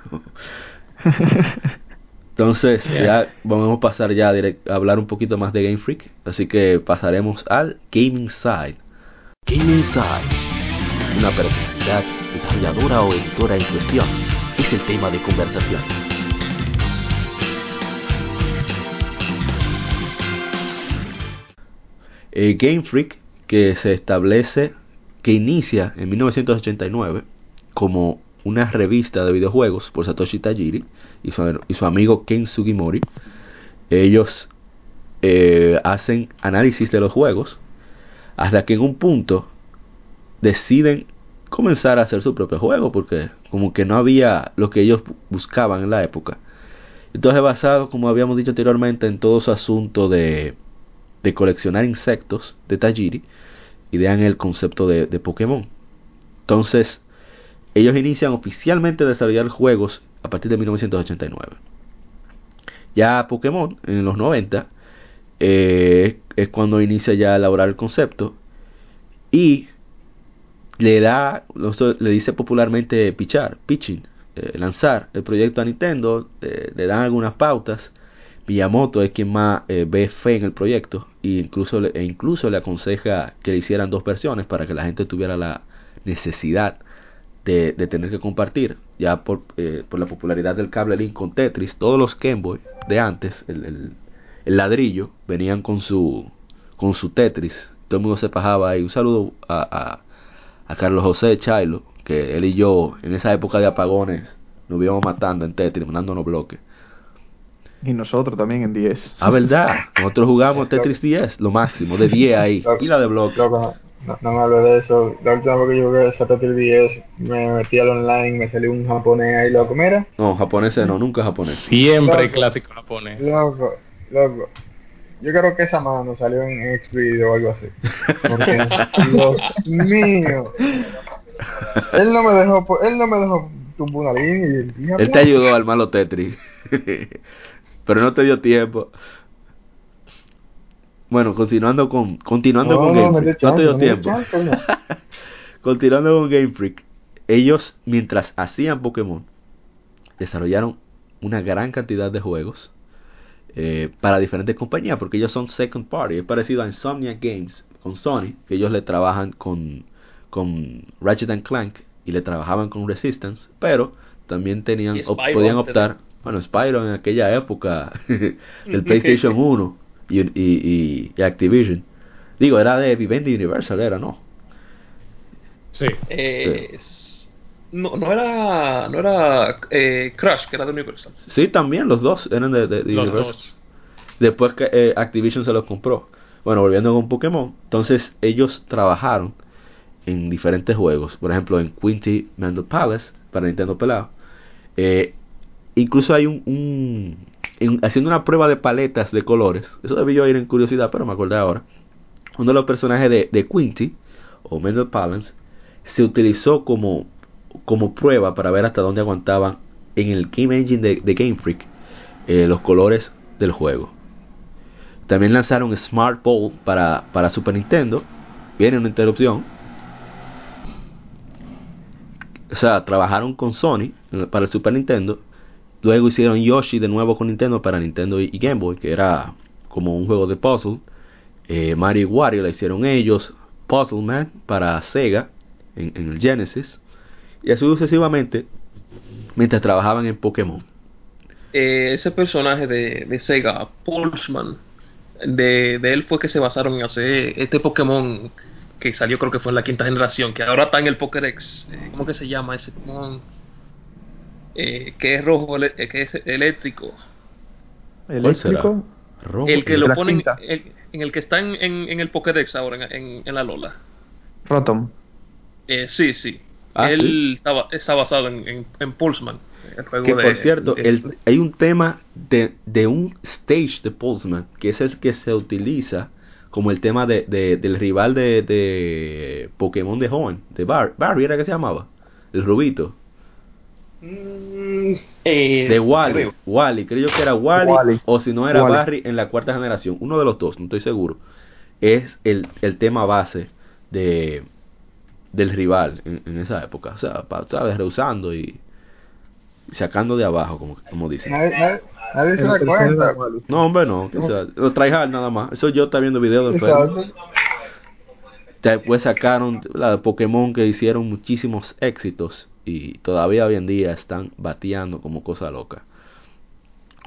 Entonces ya vamos a pasar ya a, hablar un poquito más de Game Freak, así que pasaremos al Gaming Side. Gaming Side, una personalidad desarrolladora o editora en cuestión, es el tema de conversación. Eh, Game Freak, que se establece, que inicia en 1989 como una revista de videojuegos por Satoshi Tajiri y su, amigo Ken Sugimori. Ellos eh, hacen análisis de los juegos hasta que en un punto deciden comenzar a hacer su propio juego porque como que no había lo que ellos buscaban en la época. Entonces basado, como habíamos dicho anteriormente, en todo su asunto de, de coleccionar insectos de Tajiri, idean el concepto de, de Pokémon. Entonces, ellos inician oficialmente desarrollar juegos a partir de 1989. Ya Pokémon, en los 90, eh, es cuando inicia ya a elaborar el concepto y le da, le dice popularmente pichar, pitching, eh, lanzar el proyecto a Nintendo, eh, le dan algunas pautas. Miyamoto es quien más ve fe en el proyecto e incluso, e incluso le aconseja que le hicieran dos versiones para que la gente tuviera la necesidad de, tener que compartir. Ya por, por, la popularidad del cable link con Tetris, todos los Game Boy de antes, el, el ladrillo, venían con su, con su Tetris. Todo el mundo se pajaba ahí. Un saludo a, a, Carlos José Chailo, que él y yo en esa época de apagones nos íbamos matando en Tetris, mandándonos bloques. Y nosotros también en 10. Ah, verdad. Nosotros jugamos Tetris 10, lo máximo, de 10 ahí. y la de bloque. No, no, me hables de eso. La última vez que yo jugué esa Tetris 10, me metí al online, me salió un japonés ahí, loco. Mira. No, japonés no, nunca japonés. Siempre clásico japonés. Loco, Loco, yo creo que esa mano salió en Xvideo o algo así. Porque, Dios mío. Él no me dejó, él no me dejó tumbar una línea. Y él te ayudó al malo Tetris. Pero no te dio tiempo. Bueno, continuando con continuando no, con no, Game Freak. no te dio no tiempo. chance, continuando con Game Freak. Ellos, mientras hacían Pokémon, desarrollaron una gran cantidad de juegos eh, para diferentes compañías, porque ellos son second party. Es parecido a Insomnia Games con Sony, que ellos le trabajan con, con Ratchet and Clank y le trabajaban con Resistance, pero también tenían op- podían optar, bueno, Spyro en aquella época del PlayStation 1 y, y, y- Activision. Digo, era de Vivendi Universal, era, ¿no? Sí. Eh, s- no, no era, no era eh, Crash, que era de Universal. Sí, también los dos eran de, de- de Los Universal. dos. Después que eh, Activision se los compró. Bueno, volviendo con Pokémon. Entonces ellos trabajaron en diferentes juegos. Por ejemplo, en Quinty Mandel Palace para Nintendo Pelado. Eh, incluso hay un... un- en- haciendo una prueba de paletas de colores. Eso debí yo ir en curiosidad, pero me acordé ahora. Uno de los personajes de, de Quinty o Mandel Palace se utilizó como, como prueba para ver hasta dónde aguantaban en el Game Engine de, Game Freak eh, los colores del juego. También lanzaron Smart Ball para, para Super Nintendo. Viene una interrupción. O sea, trabajaron con Sony para el Super Nintendo. Luego hicieron Yoshi de nuevo con Nintendo para Nintendo y Game Boy, que era como un juego de puzzle. Eh, Mario y Wario la hicieron ellos. Puzzle Man para Sega en, en el Genesis. Y así sucesivamente mientras trabajaban en Pokémon. Eh, ese personaje de, Sega, Pulsman, de, de él fue que se basaron en hacer este Pokémon que salió creo que fue en la quinta generación, que ahora está en el Pokédex. Eh, ¿Cómo que se llama ese Pokémon? Eh, que es rojo, eh, que es eléctrico. Eléctrico. Rojo. El que lo ponen, el- en el que está en, en, en el Pokédex ahora, en, en, la Lola. Rotom. Eh, sí, sí. Ah, Él ¿sí? Está, ba- está basado en, en, en Pulsman. El juego Que de- por cierto, de- el- hay un tema de, de un stage de Pulseman, que es el que se utiliza como el tema de, de- del rival de, de Pokémon de Hoenn, de Bar Barry era que se llamaba, el rubito, Mm, eh, de Wally, creo. Wally, creo yo que era Wally, Wally. o si no era Wally. Barry en la cuarta generación, uno de los dos, no estoy seguro, es el, el tema base de del rival en, en esa época, o sea, pa- sabes, rehusando y sacando de abajo, como, como dicen. Nadie, nadie, nadie se da cuenta. No, hombre, no. Que sea, lo tryhard nada más. Eso yo está viendo videos del. Después sacaron la de Pokémon que hicieron muchísimos éxitos y todavía hoy en día están bateando como cosa loca.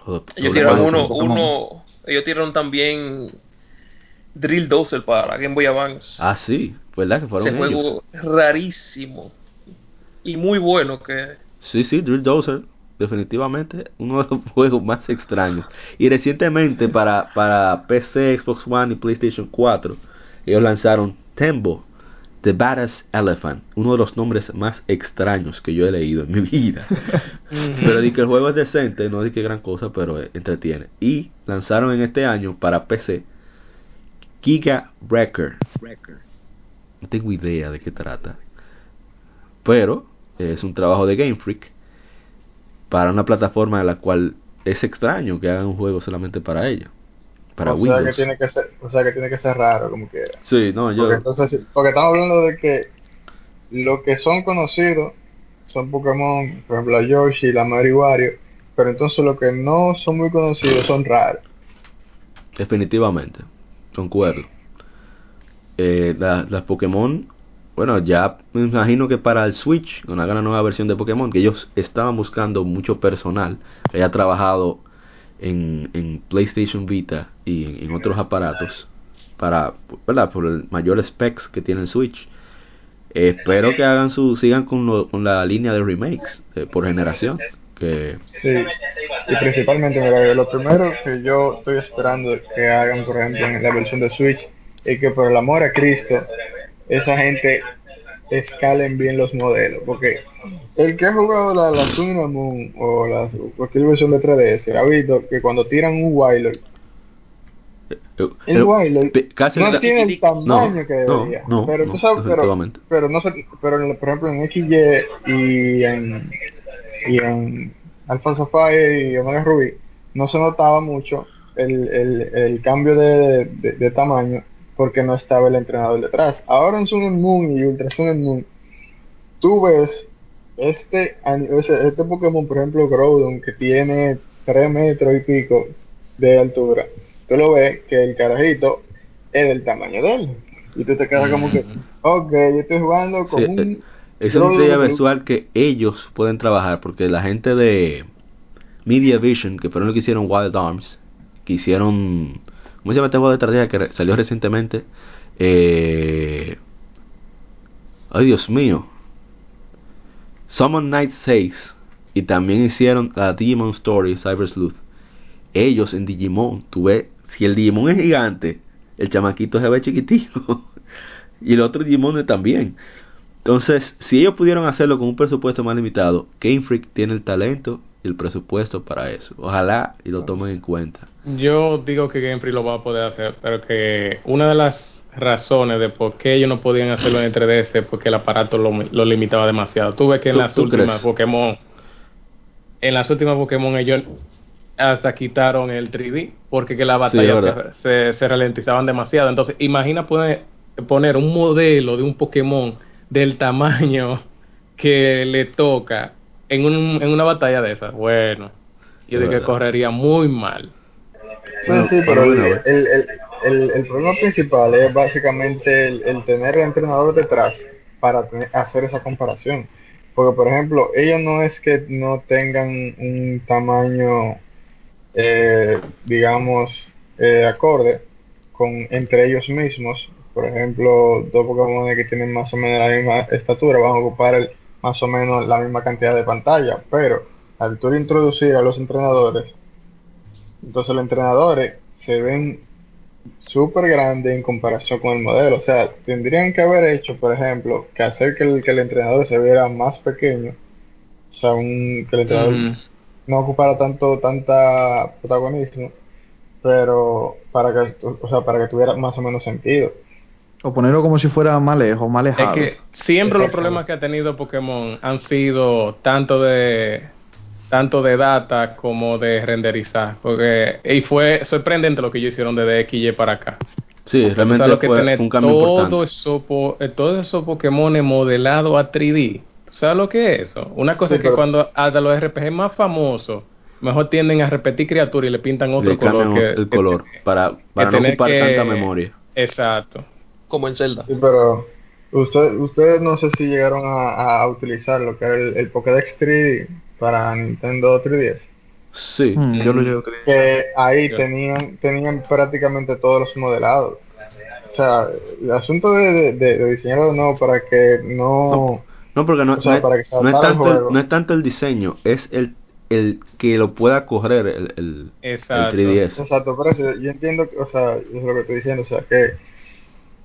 Ellos lo tiraron uno, uno, ellos tiraron también Drill Dozer para Game Boy Advance. Ah, sí, ¿verdad? Que fueron Ese juego rarísimo y muy bueno que Sí, sí, Drill Dozer, definitivamente uno de los juegos más extraños. Y recientemente para, para PC, Xbox One y PlayStation 4, ellos lanzaron Tembo, The Badass Elephant, uno de los nombres más extraños que yo he leído en mi vida. pero di que el juego es decente, no di que gran cosa, pero entretiene. Y lanzaron en este año para PC Giga Breaker. No tengo idea de qué trata. Pero es un trabajo de Game Freak para una plataforma en la cual es extraño que hagan un juego solamente para ella. Para o Windows. Sea que tiene que ser, o sea que tiene que ser raro, como quiera. Sí, no, yo. Porque, entonces, porque estamos hablando de que lo que son conocidos son Pokémon, por ejemplo, la Yoshi, la Mario Wario, pero entonces lo que no son muy conocidos son raros. Definitivamente, concuerdo. Eh, las la Pokémon, bueno, ya me imagino que para el Switch, con una nueva versión de Pokémon, que ellos estaban buscando mucho personal que haya trabajado en, en PlayStation Vita y en, otros aparatos para, ¿verdad? Por el mayor specs que tiene el Switch. Espero que hagan su, sigan con, lo, con la línea de remakes eh, por generación. Que... Sí, y principalmente, lo primero que yo estoy esperando que hagan, por ejemplo, en la versión de Switch, es que por el amor a Cristo, esa gente escalen bien los modelos, porque el que ha jugado la, la Sun and Moon o la, cualquier versión de 3DS ha visto que cuando tiran un Wyler, el Wyler casi no la- tiene el tamaño no, que debería, no, pero no, tú sabes, pero, pero no sé, pero en- por ejemplo en XY y en y en Alpha Sapphire y Omega Ruby no se notaba mucho el, el, el cambio de, de, de tamaño porque no estaba el entrenador detrás. Ahora en Sun and Moon y Ultra Sun and Moon, tú ves este, este Pokémon, por ejemplo, Groudon, que tiene 3 metros y pico de altura, tú lo ves que el carajito es del tamaño de él. Y tú te quedas como que, ok, yo estoy jugando con Sí, un... eh, es una de- visual que ellos pueden trabajar porque la gente de Media Vision, que fueron los que hicieron Wild Arms, que hicieron... ¿Cómo se llama de estrategia que salió recientemente? Eh... Ay, Dios mío. Summon Night 6. Y también hicieron la Digimon Story, Cyber Sleuth. Ellos en Digimon, tú si el Digimon es gigante, el chamaquito se ve chiquitito. y el otro Digimon también. Entonces, si ellos pudieron hacerlo con un presupuesto más limitado, Game Freak tiene el talento el presupuesto para eso. Ojalá y lo tomen en cuenta. Yo digo que Game Freak lo va a poder hacer, pero que una de las razones de por qué ellos no podían hacerlo en 3DS es porque el aparato lo, lo limitaba demasiado. Tú ves que en ¿Tú- las tú últimas crees? Pokémon, en las últimas Pokémon ellos hasta quitaron el 3D porque que las batallas se, se, se ralentizaban demasiado. Entonces, imagina poner, poner un modelo de un Pokémon del tamaño que le toca en, un, en una batalla de esas. Bueno, yo digo que correría muy mal. Sí, Bueno, sí, pero el, el, el, el, el problema principal es básicamente el, el tener el entrenador detrás para tener- hacer esa comparación. Porque, por ejemplo, ellos no es que no tengan un tamaño, eh, digamos, eh, acorde con entre ellos mismos. Por ejemplo, dos Pokémon que tienen más o menos la misma estatura van a ocupar el- más o menos la misma cantidad de pantalla. Pero al tú introducir a los entrenadores, entonces los entrenadores se ven súper grandes en comparación con el modelo. O sea, tendrían que haber hecho, por ejemplo, que hacer que el, que el entrenador se viera más pequeño. O sea, un, que el entrenador Ujú. no ocupara tanto tanta protagonismo, pero para que, o sea, para que tuviera más o menos sentido. O ponerlo como si fuera más lejos, más Es que siempre los problemas que ha tenido Pokémon han sido tanto de tanto de data como de renderizar, porque y fue sorprendente lo que ellos hicieron desde XY para acá. Sí, O sea, realmente lo que fue tener un cambio todo importante. eso, eh, todos esos Pokémon modelados a 3D. ¿Tú sabes lo que es eso? Una cosa Sí, es que pero- cuando hasta los RPG más famosos mejor tienden a repetir criaturas y le pintan otro Le color que, el que- color para, para no tener ocupar que- tanta memoria. Exacto. Como en Zelda. Sí, pero usted, ustedes no sé si llegaron a, a utilizar lo que era el, el Pokédex 3D para Nintendo 3DS. Sí, Hmm. yo lo llevo creyendo. que ahí tenían tenían prácticamente todos los modelados. O sea, el asunto de, de, de- de diseñarlo de nuevo para que no... No, porque no, O sea, no es, para que se no es tanto el, no es tanto el diseño, es el, el que lo pueda correr el, el, el Exacto. 3DS. Exacto, pero yo entiendo, que, o sea, es lo que estoy diciendo, o sea, que,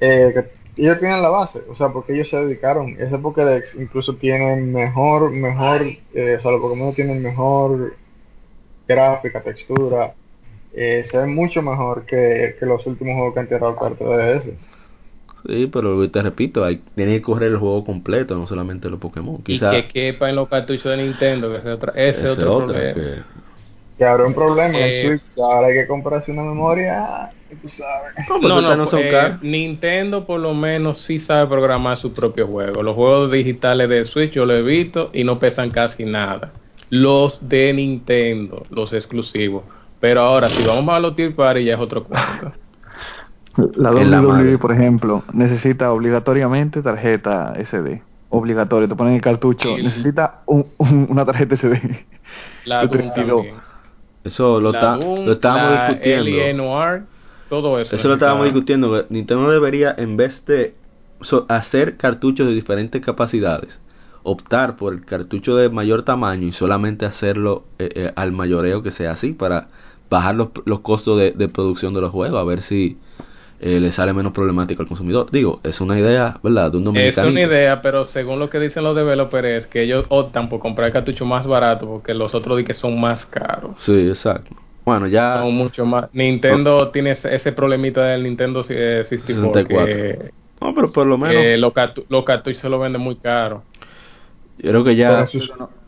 eh, que ellos tienen la base, o sea, porque ellos se dedicaron. Ese Pokédex incluso tiene mejor, mejor, eh, o sea, los Pokémon tienen mejor gráfica, textura, eh, se ve mucho mejor que, que los últimos juegos que han tirado cartas de ese. Sí, pero te repito, hay, tiene que correr el juego completo, no solamente los Pokémon. Quizá, y que quepa en los cartuchos de Nintendo, que ese, otra, ese, ese otro problema. Que... que habrá un problema eh, en Switch, que ahora hay que comprarse una memoria, tú sabes. No, no, no, eh, Nintendo por lo menos sí sabe programar su propio juego. Los juegos digitales de Switch yo lo he visto y no pesan casi nada. Los de Nintendo, los exclusivos. Pero ahora, si vamos a los tier party, ya es otro cuento. La WWE, por ejemplo, necesita obligatoriamente tarjeta SD. Obligatorio, te ponen el cartucho. Necesita un, un, una tarjeta SD. La Doom Eso lo, está, lo estábamos discutiendo. Todo eso. Eso lo estábamos discutiendo. Nintendo debería, en vez de hacer cartuchos de diferentes capacidades, optar por el cartucho de mayor tamaño y solamente hacerlo eh, eh, al mayoreo que sea así para bajar los, los costos de, de, producción de los juegos, a ver si eh, le sale menos problemático al consumidor. Digo, es una idea, ¿verdad? De un es una idea, pero según lo que dicen los developers es que ellos optan por comprar el cartucho más barato porque los otros que son más caros. Sí, exacto. Bueno, ya... Son mucho más. Nintendo tiene ese, problemita del Nintendo 64. Que, no, pero por lo menos... Eh, los, los cartuchos se lo venden muy caro. Yo creo que ya.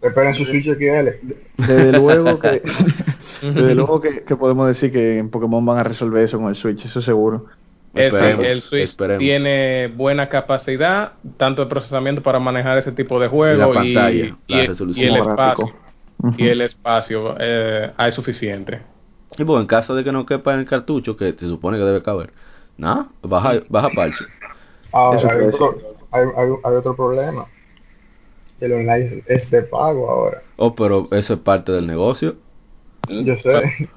Esperen su, Switch XL. Desde luego que. desde luego que, que, podemos decir que en Pokémon van a resolver eso con el Switch, eso seguro. Ese, el Switch tiene buena capacidad, tanto de procesamiento para manejar ese tipo de juegos y, la y, y, el espacio. Y el espacio eh, hay suficiente. Y bueno, en caso de que no quepa en el cartucho, que se supone que debe caber, nada, baja, baja parche. Ahora, hay otro, hay, hay, hay otro problema el online es de pago ahora. Oh, pero eso es parte del negocio. Yo sé.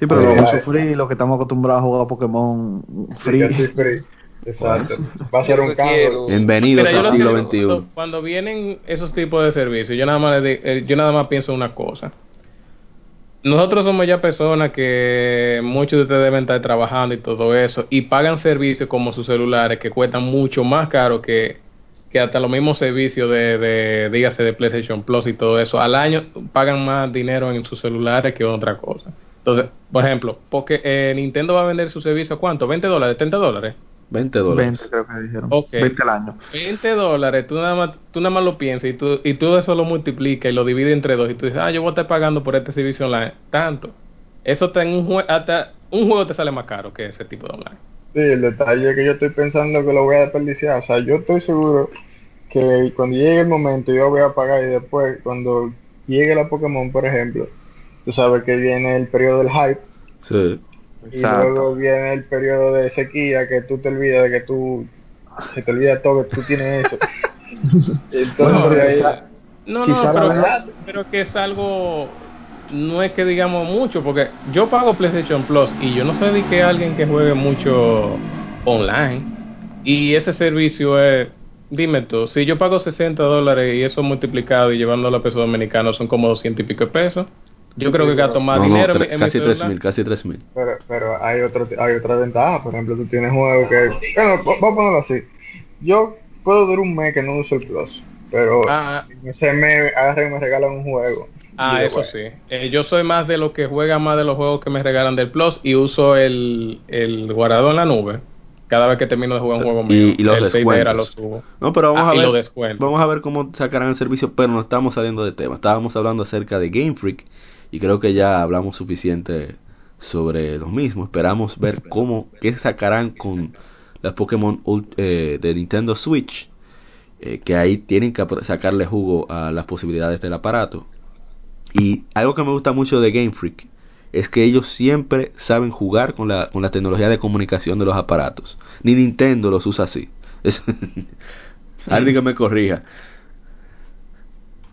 Sí, pero lo free, lo que estamos acostumbrados a jugar Pokémon free. free. Exacto. Va a ser un cambio. Bienvenido al siglo XXI. Cuando, vienen esos tipos de servicios, yo nada más eh, yo nada más pienso una cosa. Nosotros somos ya personas que muchos de ustedes deben estar trabajando y todo eso y pagan servicios como sus celulares que cuestan mucho más caro que que hasta los mismos servicios de, de, dígase, de PlayStation Plus y todo eso, al año pagan más dinero en sus celulares que otra cosa. Entonces, por ejemplo, porque eh, Nintendo va a vender su servicio a cuánto? ¿20 dólares? ¿30 dólares? 20 dólares. 20 creo que dijeron. 20 al año. 20 dólares, tú nada más, tú nada más lo piensas y tú, y tú eso lo multiplicas y lo divides entre dos y tú dices, ah, yo voy a estar pagando por este servicio online. Tanto. Eso está en un hasta un juego te sale más caro que ese tipo de online. Sí, el detalle que yo estoy pensando que lo voy a desperdiciar. O sea, yo estoy seguro que cuando llegue el momento yo voy a pagar y después cuando llegue la Pokémon, por ejemplo, tú sabes que viene el periodo del hype. Sí. Y luego viene el periodo de sequía que tú te olvidas de que tú se te olvida todo que tú tienes eso. Entonces, no, no, pero, pero que es algo no es que digamos mucho, porque yo pago PlayStation Plus y yo no sé de que alguien que juegue mucho online y ese servicio es, dime tú, si yo pago 60 dólares y eso multiplicado y llevándolo a pesos dominicanos son como 200 y pico de pesos, yo creo que gasto más dinero en casi 3 mil, casi 3 mil. Pero, pero hay, otro, hay otra ventaja, por ejemplo, tú tienes juegos que, bueno, vamos a ponerlo así, yo puedo durar un mes que no uso el Plus, pero ah, ese mes agarran y me regalan un juego Ah, eso sí. Eh, yo soy más de los que juega más de los juegos que me regalan del Plus y uso el, el guardado en la nube. Cada vez que termino de jugar un juego mío, y, los el descuentos. lo subo. No, pero vamos ah, a ver. Vamos a ver cómo sacarán el servicio, pero no estamos saliendo de tema. Estábamos hablando acerca de Game Freak y creo que ya hablamos suficiente sobre lo mismo. Esperamos ver cómo qué sacarán con las Pokémon eh, de Nintendo Switch, eh, que ahí tienen que sacarle jugo a las posibilidades del aparato. Y algo que me gusta mucho de Game Freak es que ellos siempre saben jugar con la, con la tecnología de comunicación de los aparatos. Ni Nintendo los usa así. Alguien que me corrija.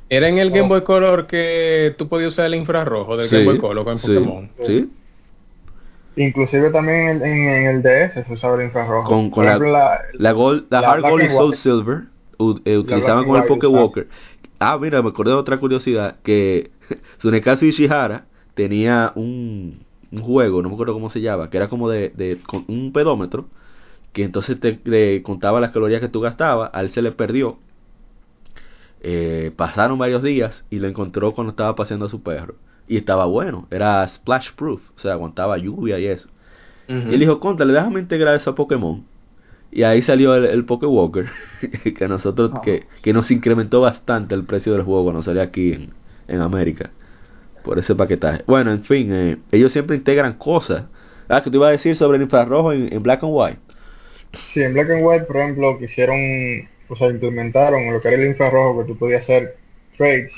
Era en el Game Boy Color que tú podías usar el infrarrojo del Game Boy Color con Pokémon. Sí. Inclusive también en, el DS se usaba el infrarrojo. Con, la, la, Gold, la, Hard Gold y Soul Silver eh, utilizaban con el Pokewalker. Ah, mira, me acordé de otra curiosidad, que Tsunekazu Ishihara tenía un, un juego, no me acuerdo cómo se llama, que era como de, de con un pedómetro que entonces te, le contaba las calorías que tú gastabas, a él se le perdió. Eh, pasaron varios días y lo encontró cuando estaba paseando a su perro. Y estaba bueno, era splash proof, o sea, aguantaba lluvia y eso. Y él dijo, conta, le déjame integrar eso a Pokémon. Y ahí salió el, el Walker que a nosotros, que, que nos incrementó bastante el precio del juego cuando salió aquí en, en América. Por ese paquetaje. Bueno, en fin, eh, ellos siempre integran cosas. Ah, que te iba a decir sobre el infrarrojo en, en Black and White. Sí, en Black and White, por ejemplo, quisieron, o sea, implementaron lo que era el infrarrojo, que tú podías hacer trades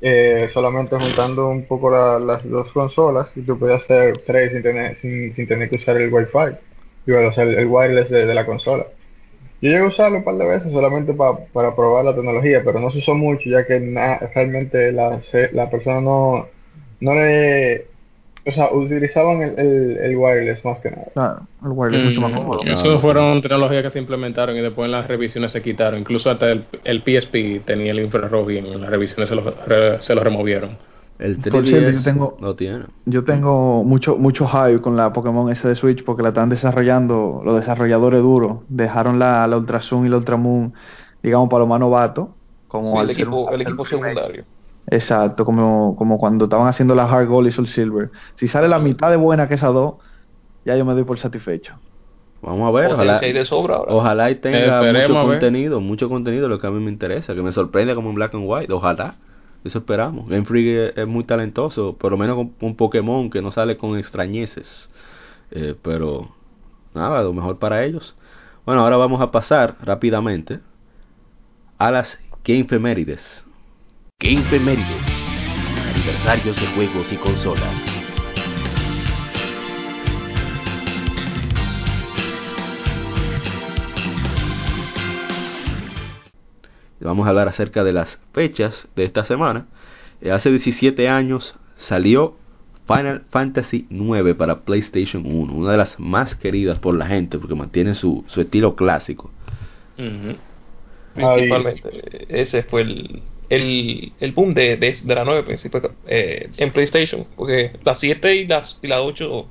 eh, solamente juntando un poco la- las dos consolas y tú podías hacer trades sin tener, sin, sin tener que usar el Wi-Fi, digo, o sea, el, el wireless de, la consola. Yo llegué a usarlo un par de veces solamente pa- para probar la tecnología, pero no se usó mucho ya que realmente la, la persona no, no le... O sea, utilizaban el, el, el wireless más que nada. Claro, el wireless es mucho más Mm, cómodo. Claro. Eso fueron tecnologías que se implementaron y después en las revisiones se quitaron. Incluso hasta el, el PSP tenía el infrarrojo y en las revisiones se lo, re- se lo removieron. El Por cierto, 3DS yo tengo- no tiene. Yo tengo mucho mucho hype con la Pokémon S de Switch porque la están desarrollando los desarrolladores duros. Dejaron la, la Ultra Sun y la Ultra Moon, digamos, para los más novatos. Como Sí, al el equipo, el equipo secundario. Exacto, como, como cuando estaban haciendo la Hard Gold y Soul Silver. Si sale la mitad de buena que esas dos, ya yo me doy por satisfecho. Vamos a ver, ojalá, Potencia hay de sobra ahora. ojalá y tenga Esperemos, mucho contenido, mucho contenido, lo que a mí me interesa, que me sorprenda como en Black and White, ojalá. Eso esperamos. Game Freak es, es muy talentoso, por lo menos con un Pokémon que no sale con extrañeces. Eh, pero nada, lo mejor para ellos. Bueno, ahora vamos a rápidamente a las Gamefemérides. Gamefemérides. Aniversarios de juegos y consolas. Vamos a hablar acerca de las fechas de esta semana. Eh, hace 17 años salió Final Fantasy IX para PlayStation 1, una de las más queridas por la gente porque mantiene su, su estilo clásico. Principalmente. Ese fue el, el, el boom de, de, de la 9 principio, eh, en PlayStation. Porque la 7 y la, y la 8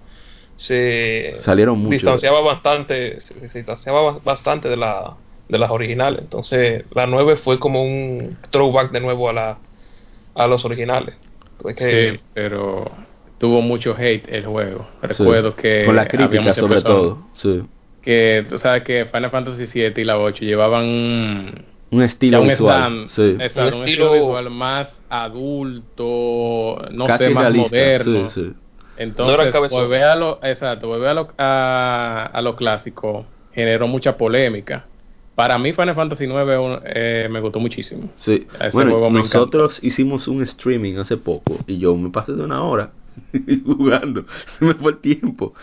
se Salieron mucho. distanciaba bastante, se, se distanciaba ba- bastante de la de las originales. Entonces, la 9 fue como un throwback de nuevo a la a los originales. Entonces, que- Sí, pero tuvo mucho hate el juego. Recuerdo Sí, que Con la había crítica sobre todo. Sí. Que tú sabes que Final Fantasy 7 y la 8 llevaban Un estilo un visual. slam, sí. exacto, Un un estilo estilo- visual más adulto, no Casi sé, más realista. moderno. Sí, sí. Entonces, No cabezón. volver a lo, exacto, volver a lo, a, a lo clásico generó mucha polémica. Para mí Final Fantasy 9 eh, me gustó muchísimo. Sí. Ese Bueno, juego me nosotros hicimos un streaming hace poco y yo me pasé de una hora jugando. Se me fue el tiempo.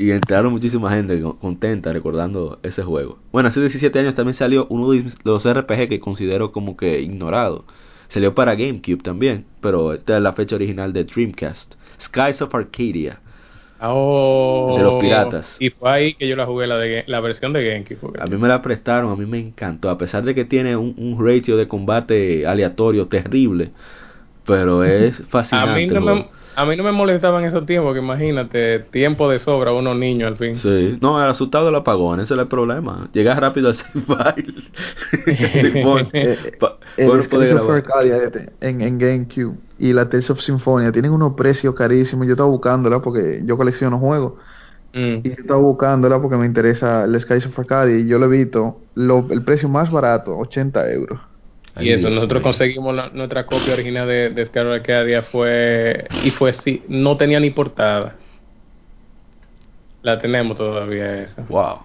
Y entraron muchísima gente co- contenta recordando ese juego. Bueno, hace 17 años también salió uno de los RPG que considero como que ignorado. Salió para GameCube también, pero esta es la fecha original de Dreamcast. Skies of Arcadia. Oh, De los piratas. Y fue ahí que yo la jugué, la, de, la versión de GameCube. A mí me la prestaron, a mí me encantó, a pesar de que tiene un, un ratio de combate aleatorio terrible, pero es A fascinante. mí, no me, juego. A mí no me molestaba en esos tiempos, que imagínate, tiempo de sobra, unos niños al fin. Sí, no, el asustado del apagón, ese es el problema. Llegar rápido al. Pon- Eh, El. Arcadia este, en, en GameCube y la Tales of Symphonia tienen unos precios carísimos. Yo estaba buscándola porque yo colecciono juegos. Mm. Y yo estaba buscándola porque me interesa el Skies of Arcadia y yo le he visto lo, el precio más barato, 80 euros. Y eso, Dios nosotros conseguimos la- nuestra copia original de, de Scarlet Arcadia fue y fue sí, no tenía ni portada. La tenemos todavía esa. Wow.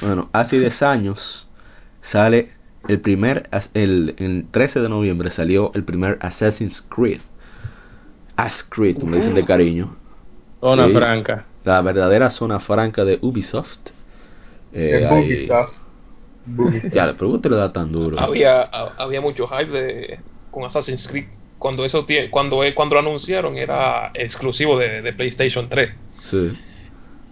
Bueno, hace 10 años sale el primer, el, el 13 de noviembre salió el primer Assassin's Creed. As Creed, como dicen de cariño. Zona Sí. franca. La verdadera zona franca de Ubisoft. Eh. Bugisoft. Ya, pero ¿por qué te le da tan duro? había, ha- había mucho hype de, con Assassin's Creed. Cuando eso cuando, eh, cuando lo anunciaron era exclusivo de, de PlayStation 3. Sí.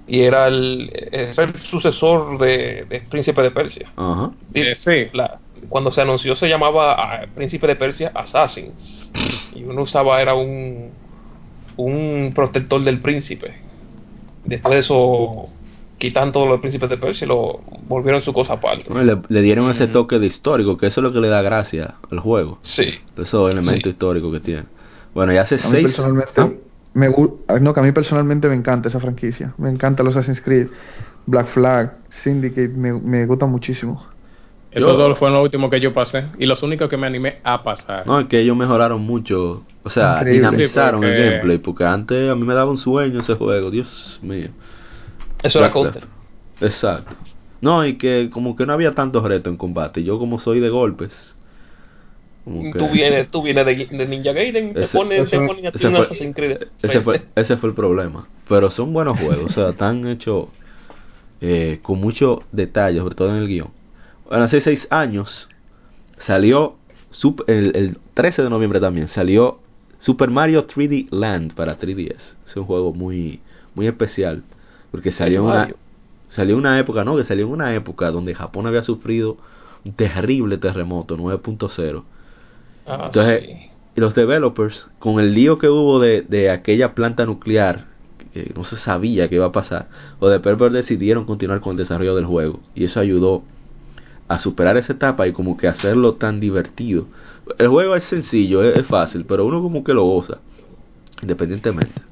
Y era el, era el sucesor de, de Príncipe de Persia. Ajá. Y sí. la- cuando se anunció se llamaba ah, Príncipe de Persia Assassins. Y uno usaba era un, un protector del príncipe. Después de eso quitan todos los príncipes de Persia y lo volvieron su cosa aparte. No, y le, le dieron ese toque de histórico, que eso es lo que le da gracia al juego. Sí. Esos elementos Sí. históricos que tiene. Bueno, ya hace A mí seis. personalmente ¿Ah? me ah, no, que a mí personalmente me encanta esa franquicia. Me encanta los Assassin's Creed, Black Flag, Syndicate, me, me gusta muchísimo. Esos dos fueron los últimos que yo pasé y los únicos que me animé a pasar. No, es que ellos mejoraron mucho, o sea, Increíble. dinamizaron Sí, el gameplay, porque antes a mí me daba un sueño ese juego, Dios mío. Eso era counter. Exacto. No, y que como que no había tantos retos en combate. Yo como soy de golpes. como que- Tú vienes, tú vienes de, de Ninja Gaiden, te Ese- te ese- ponen a ti ese un fue- Assassin's Creed. Ese fue, ese fue el problema. Pero son buenos juegos, o sea, están hechos eh, con mucho detalle, sobre todo en el guion. Bueno, hace seis años salió, el, el 13 de noviembre también, salió Super Mario 3D Land para 3DS. Es un juego muy, muy especial, porque salió una, salió en una época, ¿no? Que salió en una época donde Japón había sufrido un terrible terremoto, 9.0. Ah, Entonces, sí. y los developers, con el lío que hubo de, de aquella planta nuclear, que no se sabía que iba a pasar, los developers decidieron continuar con el desarrollo del juego. Y eso ayudó a superar esa etapa y como que hacerlo tan divertido. El juego es sencillo, es, es fácil, pero uno como que lo goza, independientemente.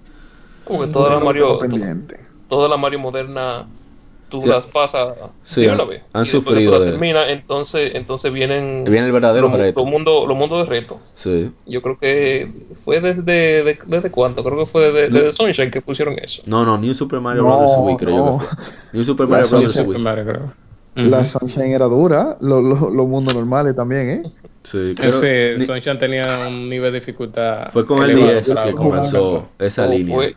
Como que toda la Mario. Toda la Mario moderna, tú Sí. las pasas Sí, una vez. han y sufrido de- terminas, entonces, entonces vienen Viene el verdadero los, reto. los mundos los mundos de reto. Sí. Yo creo que fue desde de- desde cuánto, creo que fue desde, desde Sunshine que pusieron eso. No, no, New Super Mario No, Bros. Wii, creo yo no. que fue. New Super Mario Bros. Super Wii. La. Sunshine era dura, lo- lo- los mundos normales también, ¿eh? Sí, creo- Ese ni- Sunshine tenía un nivel de dificultad. fue con el elevado 10 para que comenzó esa línea. fue-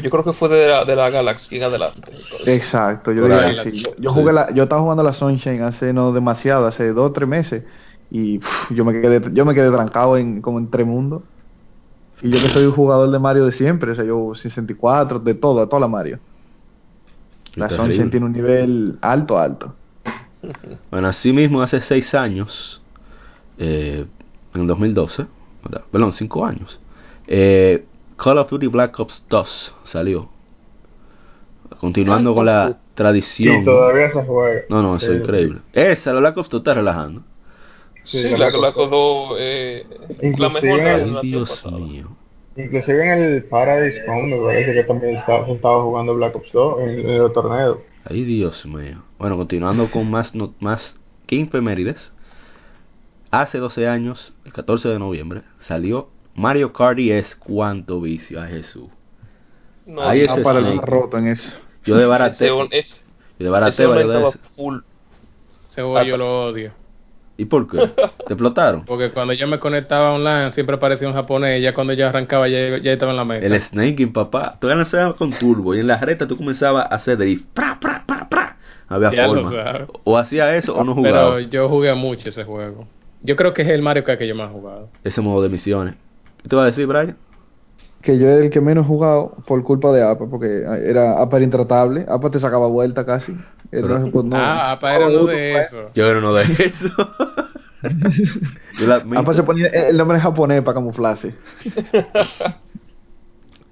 yo creo que fue de la, de la Galaxy en adelante. entonces. Exacto, yo diría ahí. que sí. Yo, yo Sí. jugué la, yo estaba jugando la Sunshine hace no demasiado, hace dos o tres meses, y pff, yo me quedé, yo me quedé trancado en como en tres mundos. Y yo que soy un jugador de Mario de siempre, o sea, yo 64, de todo, de toda la Mario. La. Sunshine tiene un nivel alto, alto. Bueno, así mismo hace 6 años, eh, en el 2012, ¿verdad? perdón, 5 años, eh, Call of Duty Black Ops 2 salió. Continuando con la tradición. Y todavía se juega. No, no, eso es increíble. Esa, la Black Ops 2 está relajando. Sí, Sí, la, la la cosa- quedó eh, la Inclusive mejor el- Dios pasada. mío. Inclusive en el Paradise Home me parece que también estaba, se estaba jugando Black Ops 2 en, en los torneos. Ay, Dios mío. Bueno, continuando con más, no- más que infemérides. Hace 12 años, el 14 de noviembre, salió Mario Kart es cuánto vicio a Jesús. No, Ahí Ah, ese para el roto en eso. Yo de baraté, ese, yo de baraté varios full. Yo lo odio. ¿Y por qué? ¿Te explotaron? Porque cuando yo me conectaba online siempre aparecía un japonés y ya cuando yo arrancaba ya, ya estaba en la meta. El Snaking, papá. Tú lanzabas con turbo y en la reta tú comenzabas a hacer drift. ¡Pra, pra, pra, pra! Había Ya forma. O hacía eso o no jugaba. Pero yo jugué mucho ese juego. Yo creo que es el Mario Kart que yo más he jugado. Ese modo de misiones. ¿Qué te vas a decir, Brian? Que yo era el que menos jugado por culpa de APA, porque era APA era intratable. APA te sacaba vuelta casi. Entonces, pues, no. ah, apa, era uno de esos. Yo era uno de eso. yo la. APA se ponía el nombre en japonés para camuflarse.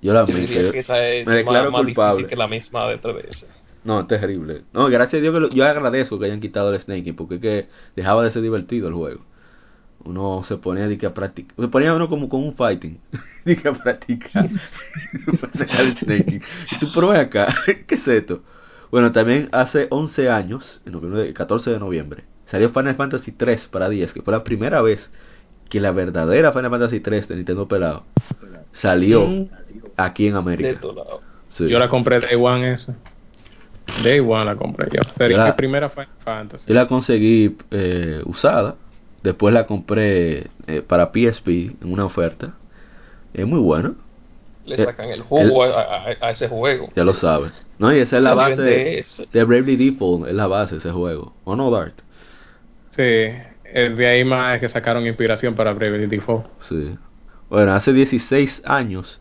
Yo la admito. yo- que esa es me declaro más, más culpable. difícil que la misma de 3DS. No, terrible. No, gracias a Dios que lo- yo agradezco que hayan quitado el snaking porque es que dejaba de ser divertido el juego. Uno se ponía de que a practicar. Se ponía uno como con un fighting. de que a practicar. Y tú, pero acá, ¿qué es esto? Bueno, también hace 11 años, el 14 de noviembre, salió Final Fantasy 3 para 10, que fue la primera vez que la verdadera Final Fantasy 3 de Nintendo Pelado salió Mm. aquí en América. Sí. Yo la compré Day One esa. Day One la compré yo. La- primera Final Fantasy. Yo la conseguí eh, usada. Después la compré eh, para PSP en una oferta. Es muy buena, Le Eh, sacan el jugo a, a- a ese juego. ya lo sabes. No, y esa es la base de, de Bravely Default, es la base de ese juego. ¿O no, Dart? Sí, es de ahí más es que sacaron inspiración para Bravely Default. Sí. Bueno, hace 16 años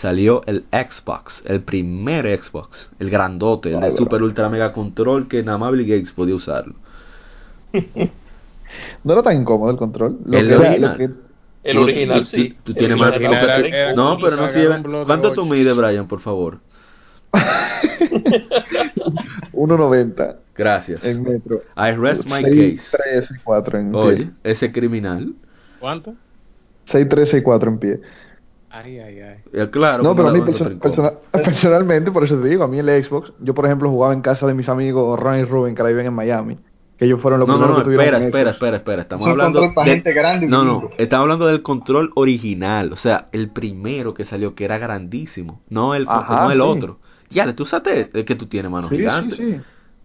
salió el Xbox, el primer Xbox, el grandote, el de Super Ultra Mega Control que nada más Bill Gates podía usarlo. No era tan incómodo el control. Lo El que era- original. lo que- El Tú- original, tú- sí. tú El tienes más- era- era- era- No, pero no blog de ¿Cuánto tú mides, Brian, por favor? 1.90 Gracias. en metro. I rest my 6, case. 3 y 4 en Oye, pie. ese criminal. ¿Cuánto? 6, 3 y 4 en pie. Ay, ay, ay. eh, claro. No, pero a mí perso- persona- personalmente, por eso te digo, a mí el Xbox, yo por ejemplo jugaba en casa de mis amigos Ron y Ruben que la viven en Miami, que ellos fueron los No, no, primeros no, que tuvieron espera, espera, espera, espera. Estamos hablando. de- gente grande No, no, estamos hablando del control original. O sea, el primero que salió que era grandísimo. No el, Ajá, no el sí. otro. Ya, tú usaste el que tú tienes, mano Sí, gigante. sí, sí.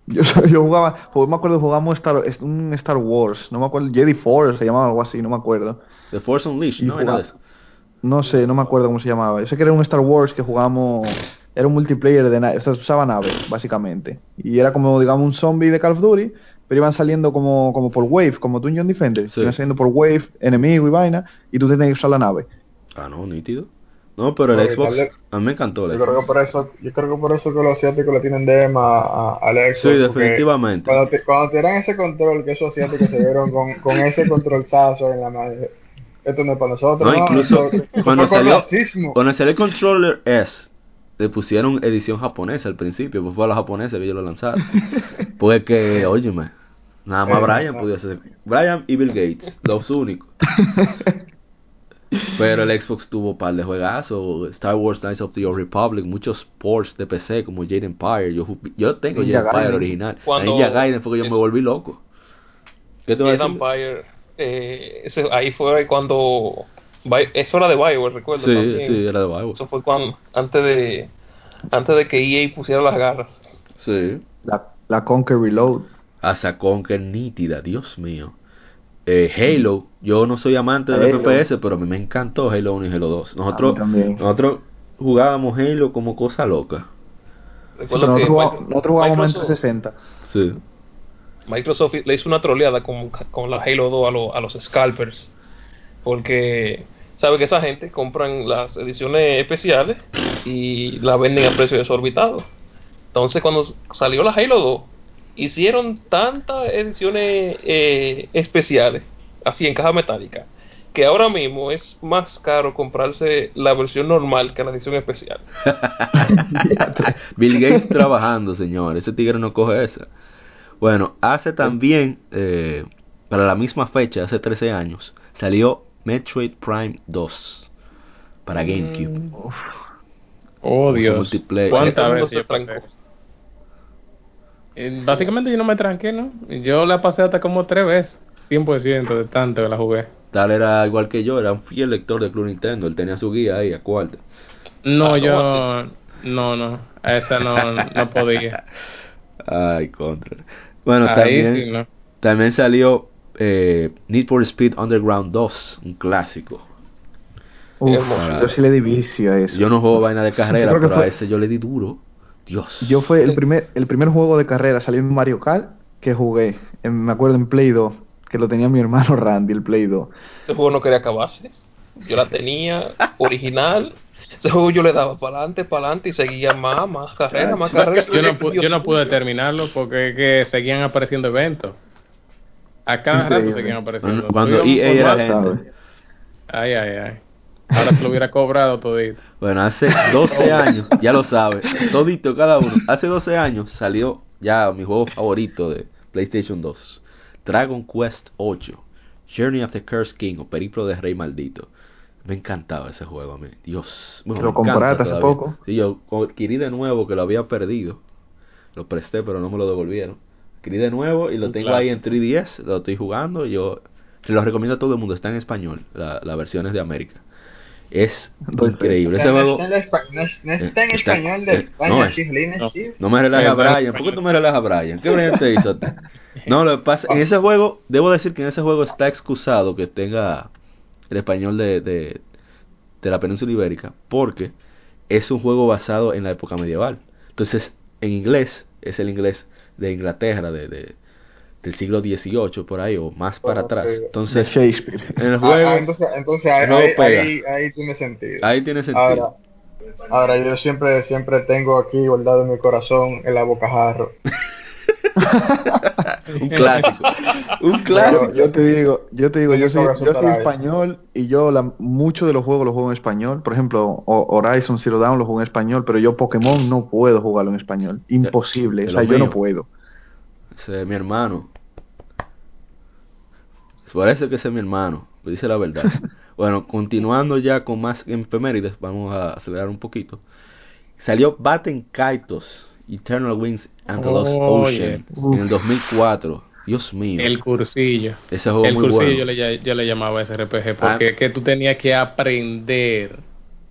Yo, yo jugaba, jugué- me acuerdo, jugamos Star, es- un Star Wars, no me acuerdo, Jedi Force se llamaba algo así, no me acuerdo. The Force Unleashed, Y ¿no? Era eso. No sé, no me acuerdo cómo se llamaba. Yo sé que era un Star Wars que jugábamos, era un multiplayer de nave, o sea, usaba naves, básicamente. Y era como, digamos, un zombie de Call of Duty, pero iban saliendo como, como por wave, como Dungeon Defender. Sí. Iban saliendo por wave, enemigo y vaina, y tú tenías que usar la nave. Ah, no, nítido. No, pero el Xbox. vez- A mí me encantó el Yo creo que por eso, yo creo que por eso que los asiáticos le tienen DM a, a- al Xbox. Sí, porque definitivamente. Cuando te, cuando te dan ese control, que esos asiáticos se vieron con, con ese controlzazo en la mano. Esto no es para nosotros. No, No, incluso esto- esto cuando salió-. Cuando salió el controller S, le pusieron edición japonesa al principio, pues fue a los japoneses que ellos lo lanzaron. Pues que, óyeme, nada más Eh, Brian no. podía hacer. Brian y Bill Gates, los únicos. Pero el Xbox tuvo un par de juegazos, Star Wars Knights of the Old Republic, muchos ports de PC como Jade Empire. Yo, yo tengo Jade Empire Gaiden. original. Cuando- Ninja Gaiden fue que yo me volví loco. ¿Qué te voy a Jedi decir? Empire, eh, ese- ahí fue cuando. Eso era de Bioware, recuerdo. Sí, también. sí, era de Bioware. Eso fue cuando. Antes de. Antes de que EA pusiera las garras. Sí. La, la Conquer Reload. Hasta con que nítida, Dios mío. Eh, Halo, yo no soy amante del Halo. FPS, pero a mí me encantó Halo 1 y Halo 2. Nosotros, nosotros jugábamos Halo como cosa loca. Sí, pero nosotros, jugábamos en Microsoft, 360. Sí. Microsoft le hizo una troleada con, con la Halo 2 a, lo- a los scalpers. Porque sabe que esa gente compran las ediciones especiales y las venden a precio desorbitado. Entonces, cuando salió la Halo 2, hicieron tantas ediciones eh, especiales, así en caja metálica, que ahora mismo es más caro comprarse la versión normal que la edición especial. Bill Gates trabajando, señor. Ese tigre no coge esa. Bueno, hace también, eh, para la misma fecha, hace 13 años, salió Metroid Prime 2 para GameCube. Mm, Oh, Dios. multiplayer. ¿Cuántas veces se yo pasé trancó. eso? Eh, Básicamente yo no me tranqué, ¿no? Yo la pasé hasta como tres veces. 100% de tanto que la jugué. Tal era igual que yo, era un fiel lector de Club Nintendo. Él tenía su guía ahí a cuarta. No, Ah, yo... ¿cómo No, no. A esa no, no podía. Ay, contra. Bueno, Ahí también, sí, no. también salió eh, Need for Speed Underground 2, un clásico. Uf, yo sí le di vicio a eso. Yo no juego vaina de carrera, pero a ese yo le di duro. Dios. Yo fue el primer, el primer juego de carrera saliendo en Mario Kart que jugué. En- me acuerdo en Play 2, que lo tenía mi hermano Randy, el Play 2. Ese juego no quería acabarse. Yo la tenía original. Ese juego yo le daba para adelante, para adelante y seguía más, más carrera, más carrera. Yo no, yo pude terminarlo porque es que seguían apareciendo eventos. A cada rato seguían apareciendo. Cuando ibas EA era por más- gente. ¿sabes? Ay, ay, ay. Ahora te lo hubiera cobrado todito. Bueno, hace 12 años, ya lo sabe, todito cada uno. Hace 12 años salió ya mi juego favorito de PlayStation 2, Dragon Quest 8, Journey of the Cursed King o Periplo del Rey Maldito. Me encantaba ese juego a mí. Dios. Bueno, lo compraste hace poco. Sí, yo adquirí de nuevo que lo había perdido. Lo presté, pero no me lo devolvieron. Adquirí de nuevo y lo Un tengo ahí en clásico. 3DS. Lo estoy jugando. Yo se lo recomiendo a todo el mundo. Está en español. La, la versión es de América. Es increíble. Ese No juego. está en espa- no es- no está en español de eh, España, no me relajes a bueno, Brian. ¿Por qué tú me relajas a Brian? ¿Qué Brian te hizo a ti? No, lo que pasa, en ese juego, debo decir que en ese juego está excusado que tenga el español de, de, de la península ibérica, porque es un juego basado en la época medieval. Entonces, en inglés, es el inglés de Inglaterra, de, de- del siglo XVIII, por ahí, o más para atrás. Entonces, Shakespeare. en el Ah, juego, ah, entonces, entonces ahí, juego ahí, pega. ahí, ahí tiene sentido. ahí tiene sentido. Ahora, ahora yo siempre, siempre tengo aquí guardado en mi corazón el abocajarro. un clásico. Un clásico. Yo, yo te digo, yo te digo, yo Yo soy, yo soy español y yo la, muchos de los juegos los juego en español. Por ejemplo, O- Horizon Zero Dawn lo juego en español, pero yo Pokémon no puedo jugarlo en español. Imposible, de o sea, yo no puedo. Ese es mi hermano. Parece que ese es mi hermano, lo dice la verdad. bueno, continuando ya con más efemérides, vamos a acelerar un poquito. Salió Batten Kaitos, Eternal Wings and the Lost Oye. Ocean, en el 2004. Dios mío, El cursillo. ese juego El muy cursillo bueno. yo, le, yo le llamaba ese RPG porque Ah. es que tú tenías que aprender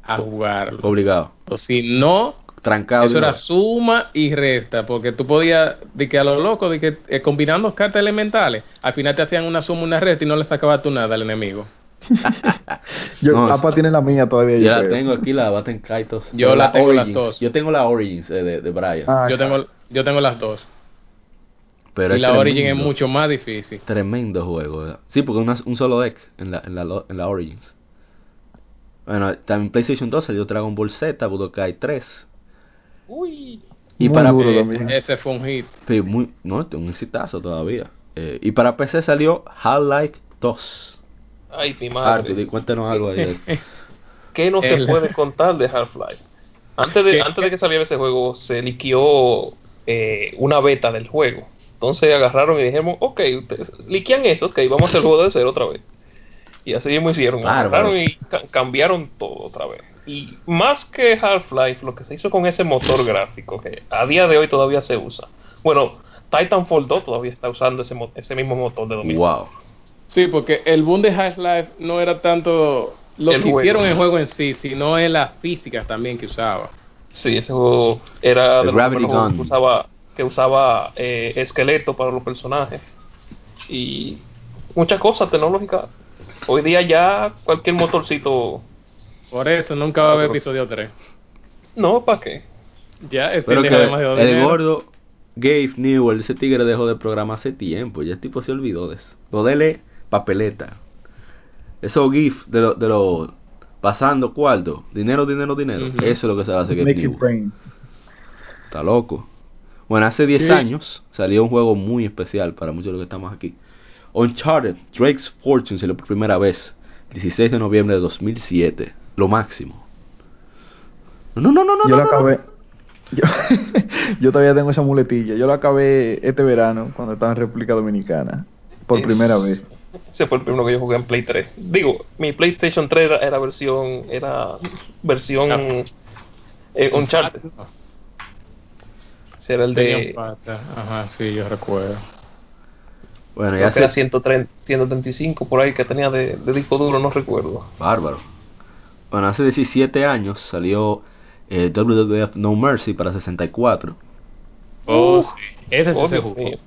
a jugarlo. Obligado. O si no, Trancado. eso era suma y resta, porque tú podías, de que a lo loco, de que eh, combinando cartas elementales, al final te hacían una suma y una resta y no le sacabas tú nada al enemigo. Yo, No, tiene la mía todavía. Yo yo la creo. tengo aquí, la Batten Kaitos. Yo la tengo las dos. Yo tengo la Origins eh, de, de Brian. Ah, yo tengo yo tengo las dos. pero y la Origin es tremendo. mucho más difícil. Tremendo juego, ¿verdad? Sí, porque una- un solo deck en la, en, la, lo- en la Origins. Bueno, también PlayStation 2 salió Dragon Ball Z, Budokai 3. Uy. Y Muy para duro Eh, también. ese fue un hit. Sí, muy, no, un exitazo todavía. Eh, y para PC salió Half-Life 2. Ay, mi madre. cuéntanos algo ahí. de eso. ¿Qué no se puede contar de Half-Life? Antes de, ¿Qué- antes de que saliera ese juego, se liqueó eh, una beta del juego. Entonces agarraron y dijeron, ok, ustedes liquean eso, ok, vamos a hacer el juego de cero otra vez. Y así mismo hicieron. Agarraron y ca- cambiaron todo otra vez. Y más que Half-Life, lo que se hizo con ese motor gráfico, que a día de hoy todavía se usa. Bueno, Titanfall 2 todavía está usando ese, ese mismo motor de 2000. wow. Sí, porque el boom de Half-Life no era tanto lo El que juego. hicieron en el juego en sí, sino en las físicas también que usaba. Sí, ese juego era El de los juegos Gun. que usaba, que usaba eh, esqueleto para los personajes. Y muchas cosas tecnológicas. Hoy día ya cualquier motorcito. Por eso nunca va a haber episodio 3. No, ¿para qué? Ya, este Pero que demasiado el dinero. gordo Gabe Newell, ese tigre dejó de programar hace tiempo. Ya el tipo se olvidó de eso. Lo dele papeleta. Esos GIF de lo, de lo pasando cuarto, dinero, dinero, dinero. Eso es lo que se hace Gabe Newell. Está loco. Bueno, hace 10 Sí. años salió un juego muy especial para muchos de los que estamos aquí. Uncharted Drake's Fortune salió por primera vez. 16 de noviembre de 2007. Lo máximo. No, no, no, no. yo no, lo no, no. acabé. Yo, yo todavía tengo esa muletilla. Yo lo acabé este verano cuando estaba en República Dominicana. Por Es- primera vez. Ese fue el primero que yo jugué en Play 3. Digo, mi PlayStation 3 era, era versión. Era versión. Ah. eh, Uncharted. Ese era el Tenía de. pata. Ajá, sí, yo recuerdo. Bueno, Creo ya que era se... 130, 135 por ahí que tenía de, de disco duro, no recuerdo. Bárbaro. Bueno, hace 17 años salió eh, WWF No Mercy para 64. Oh, Uh, sí. Ese sí Oh, se jugó.